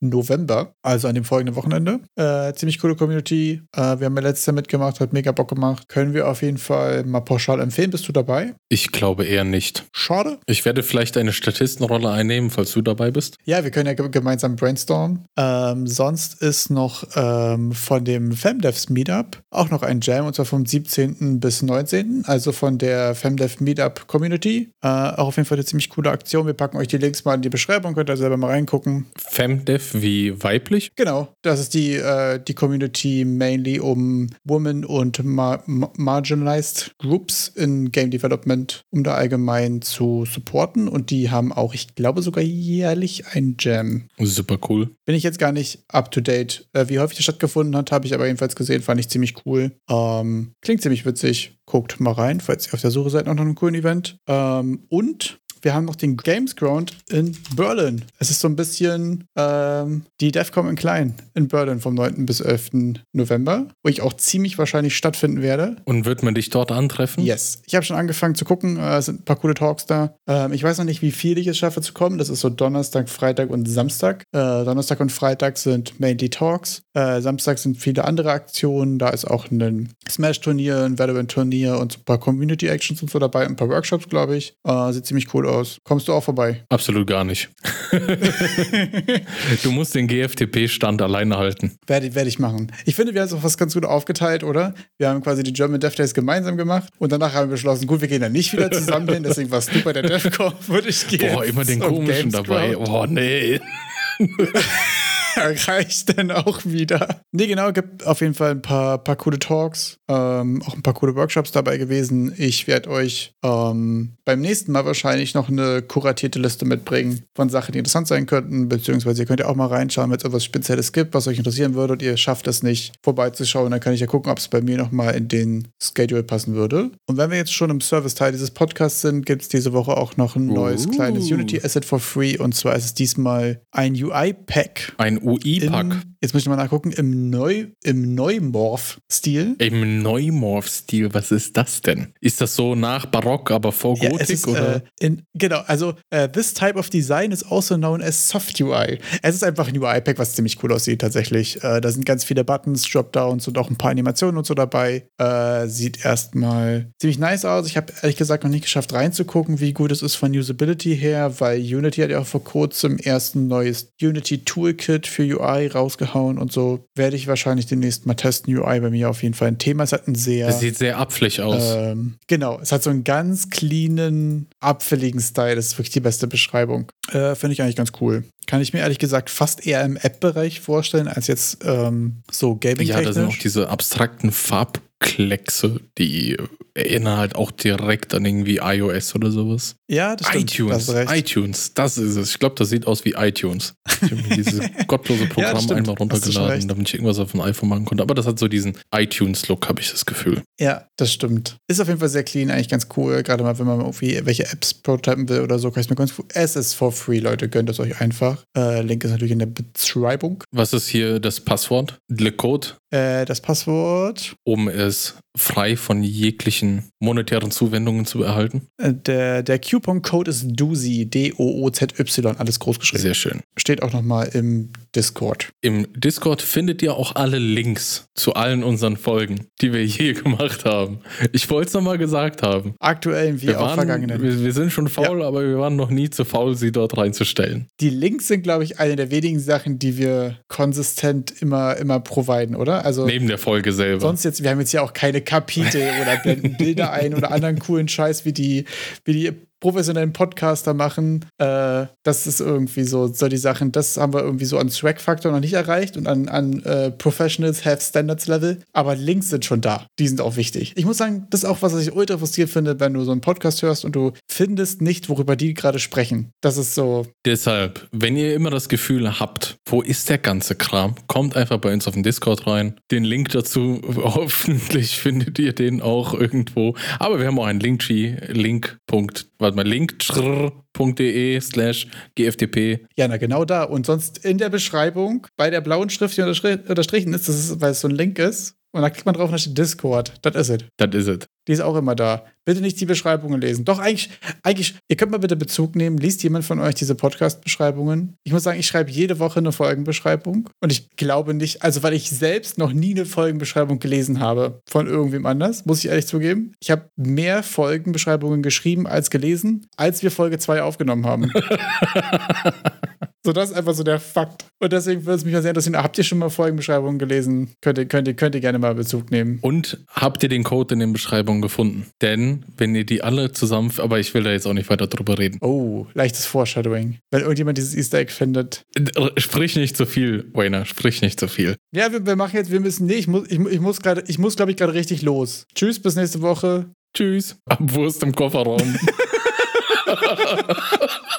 November, also an dem folgenden Wochenende. Äh, ziemlich coole Community. Äh, wir haben ja letztes Jahr mitgemacht, hat mega Bock gemacht. Können wir auf jeden Fall mal pauschal empfehlen. Bist du dabei? Ich glaube eher nicht. Schade. Ich werde vielleicht eine Statistenrolle einnehmen, falls du dabei bist. Ja, wir können ja ge- gemeinsam brainstormen. Ähm, sonst ist noch ähm, von dem FemDevs Meetup auch noch ein Jam, und zwar vom 17. bis 19. Also von der FemDev Meetup Community. Äh, auch auf jeden Fall eine ziemlich coole Aktion. Wir packen euch die Links mal in die Beschreibung, könnt ihr selber mal reingucken. Femdev wie weiblich. Genau, das ist die, äh, die Community mainly um Women und ma ma marginalized Groups in Game Development, um da allgemein zu supporten. Und die haben auch, ich glaube, sogar jährlich ein Jam. Super cool. Bin ich jetzt gar nicht up to date. Äh, wie häufig das stattgefunden hat, habe ich aber jedenfalls gesehen, fand ich ziemlich cool. Ähm, klingt ziemlich witzig. Guckt mal rein, falls ihr auf der Suche seid nach einem coolen Event. Ähm, und wir haben noch den Games Ground in Berlin. Es ist so ein bisschen ähm, die DEFCOM in klein in Berlin vom 9. bis 11. November, wo ich auch ziemlich wahrscheinlich stattfinden werde. Und wird man dich dort antreffen? Yes. Ich habe schon angefangen zu gucken. Äh, es sind ein paar coole Talks da. Ähm, ich weiß noch nicht, wie viel ich es schaffe zu kommen. Das ist so Donnerstag, Freitag und Samstag. Äh, Donnerstag und Freitag sind mainly Talks. Äh, Samstag sind viele andere Aktionen. Da ist auch ein Smash-Turnier, ein Valorant-Turnier und so ein paar Community-Actions und so dabei. Ein paar Workshops, glaube ich. Äh, sieht ziemlich cool aus. Kommst du auch vorbei? Absolut gar nicht. du musst den GFTP-Stand alleine halten. Werde, werde ich machen. Ich finde, wir haben es auch was ganz gut aufgeteilt, oder? Wir haben quasi die German Dev Days gemeinsam gemacht und danach haben wir beschlossen, gut, wir gehen da nicht wieder zusammen hin, deswegen warst du bei der DevCon, würde ich gehen. Boah, immer den komischen dabei. Boah, nee. Reicht denn auch wieder? Nee, genau, gibt auf jeden Fall ein paar, paar coole Talks, ähm, auch ein paar coole Workshops dabei gewesen. Ich werde euch ähm, beim nächsten Mal wahrscheinlich noch eine kuratierte Liste mitbringen von Sachen, die interessant sein könnten, beziehungsweise ihr könnt ja auch mal reinschauen, wenn es etwas Spezielles gibt, was euch interessieren würde und ihr schafft es nicht vorbeizuschauen, dann kann ich ja gucken, ob es bei mir nochmal in den Schedule passen würde. Und wenn wir jetzt schon im Service-Teil dieses Podcasts sind, gibt es diese Woche auch noch ein neues Uh. kleines Unity-Asset for free und zwar ist es diesmal ein UI-Pack Ein UI-Pack. Jetzt muss ich mal nachgucken, im, Neu, im Neumorph-Stil. Im Neumorph-Stil, was ist das denn? Ist das so nach Barock, aber vor Ja, Gotik? ist, oder? äh, in, genau, also äh, this type of design is also known as Soft UI. Es ist einfach ein UI-Pack, was ziemlich cool aussieht tatsächlich. Äh, da sind ganz viele Buttons, Dropdowns und auch ein paar Animationen und so dabei. Äh, sieht erstmal ziemlich nice aus. Ich habe ehrlich gesagt noch nicht geschafft reinzugucken, wie gut es ist von Usability her, weil Unity hat ja auch vor kurzem erst ein neues Unity Toolkit für UI rausgehauen und so. Werde ich wahrscheinlich demnächst mal testen. UI bei mir auf jeden Fall ein Thema. Es hat ein sehr Das sieht sehr abfällig aus. ähm, genau, es hat so einen ganz cleanen, abfälligen Style. Das ist wirklich die beste Beschreibung. Äh, Finde ich eigentlich ganz cool. Kann ich mir ehrlich gesagt fast eher im App-Bereich vorstellen, als jetzt ähm, so gaming ja, da sind auch technisch. diese abstrakten Farbkleckse, die erinnern halt auch direkt an irgendwie iOS oder sowas. Ja, das stimmt. iTunes, Da hast du recht. iTunes, das ist es. Ich glaube, das sieht aus wie iTunes. Ich habe mir dieses gottlose Programm Ja, einmal runtergeladen, damit ich irgendwas auf dem iPhone machen konnte. Aber das hat so diesen iTunes-Look, habe ich das Gefühl. Ja, das stimmt. Ist auf jeden Fall sehr clean, eigentlich ganz cool. Gerade mal, wenn man irgendwie welche Apps prototypen will oder so, kann ich mir ganz cool. Es ist for free, Leute. Gönnt es euch einfach. Äh, Link ist natürlich in der Beschreibung. Was ist hier das Passwort? Le Code, Äh, das Passwort. um es frei von jeglichen monetären Zuwendungen zu erhalten? Äh, der der Coupon-Code ist DOOZY, D-O-O-Z-Y, alles groß geschrieben. Sehr schön. steht auch nochmal im Discord. Im Discord findet ihr auch alle Links zu allen unseren Folgen, die wir je gemacht haben. Ich wollte es nochmal gesagt haben. Aktuellen wie Wir, auch waren, vergangenen. wir, wir sind schon faul, aber wir waren noch nie zu faul, sie dort reinzustellen. Die Links sind, glaube ich, eine der wenigen Sachen, die wir konsistent immer, immer providen, oder? Also Neben der Folge selber. sonst jetzt, wir haben jetzt ja auch keine Kapitel oder blenden Bilder ein oder anderen coolen Scheiß, wie die, wie die professionellen Podcaster machen. Äh, das ist irgendwie so, so die Sachen, das haben wir irgendwie so an Swag-Faktor noch nicht erreicht und an, an äh, Professionals have Standards Level. Aber Links sind schon da. Die sind auch wichtig. Ich muss sagen, das ist auch was, was ich ultra frustriert finde, wenn du so einen Podcast hörst und du findest nicht, worüber die gerade sprechen. Das ist so, Deshalb, wenn ihr immer das Gefühl habt, wo ist der ganze Kram, kommt einfach bei uns auf den Discord rein. Den Link dazu, hoffentlich findet ihr den auch irgendwo. Aber wir haben auch einen Linktree, link. Warte mal, linktr.de slash gftp. Ja, na genau da. Und sonst in der Beschreibung bei der blauen Schrift, die unterstri- unterstrichen ist, das ist, weil es so ein Link ist. Und da klickt man drauf und da steht Discord. Das ist es. Das ist es. Die ist auch immer da. Bitte nicht die Beschreibungen lesen. Doch, eigentlich, eigentlich, ihr könnt mal bitte Bezug nehmen. Liest jemand von euch diese Podcast-Beschreibungen? Ich muss sagen, ich schreibe jede Woche eine Folgenbeschreibung. Und ich glaube nicht, also weil ich selbst noch nie eine Folgenbeschreibung gelesen habe von irgendwem anders, muss ich ehrlich zugeben. Ich habe mehr Folgenbeschreibungen geschrieben als gelesen, als wir Folge 2 aufgenommen haben. So, das ist einfach so der Fakt. Und deswegen würde es mich mal sehr interessieren, habt ihr schon mal Folgenbeschreibungen gelesen? Könnt ihr, könnt ihr, könnt ihr gerne mal Bezug nehmen. Und habt ihr den Code in den Beschreibungen gefunden? Denn wenn ihr die alle zusammen, aber ich will da jetzt auch nicht weiter drüber reden. Oh, leichtes Foreshadowing. Wenn irgendjemand dieses Easter Egg findet. Sprich nicht zu viel, Wayner, sprich nicht zu viel. Ja, wir, wir machen jetzt, wir müssen, nee, ich muss, ich, ich muss gerade, ich muss, glaube ich, gerade richtig los. Tschüss, bis nächste Woche. Tschüss. Ab Wurst im Kofferraum.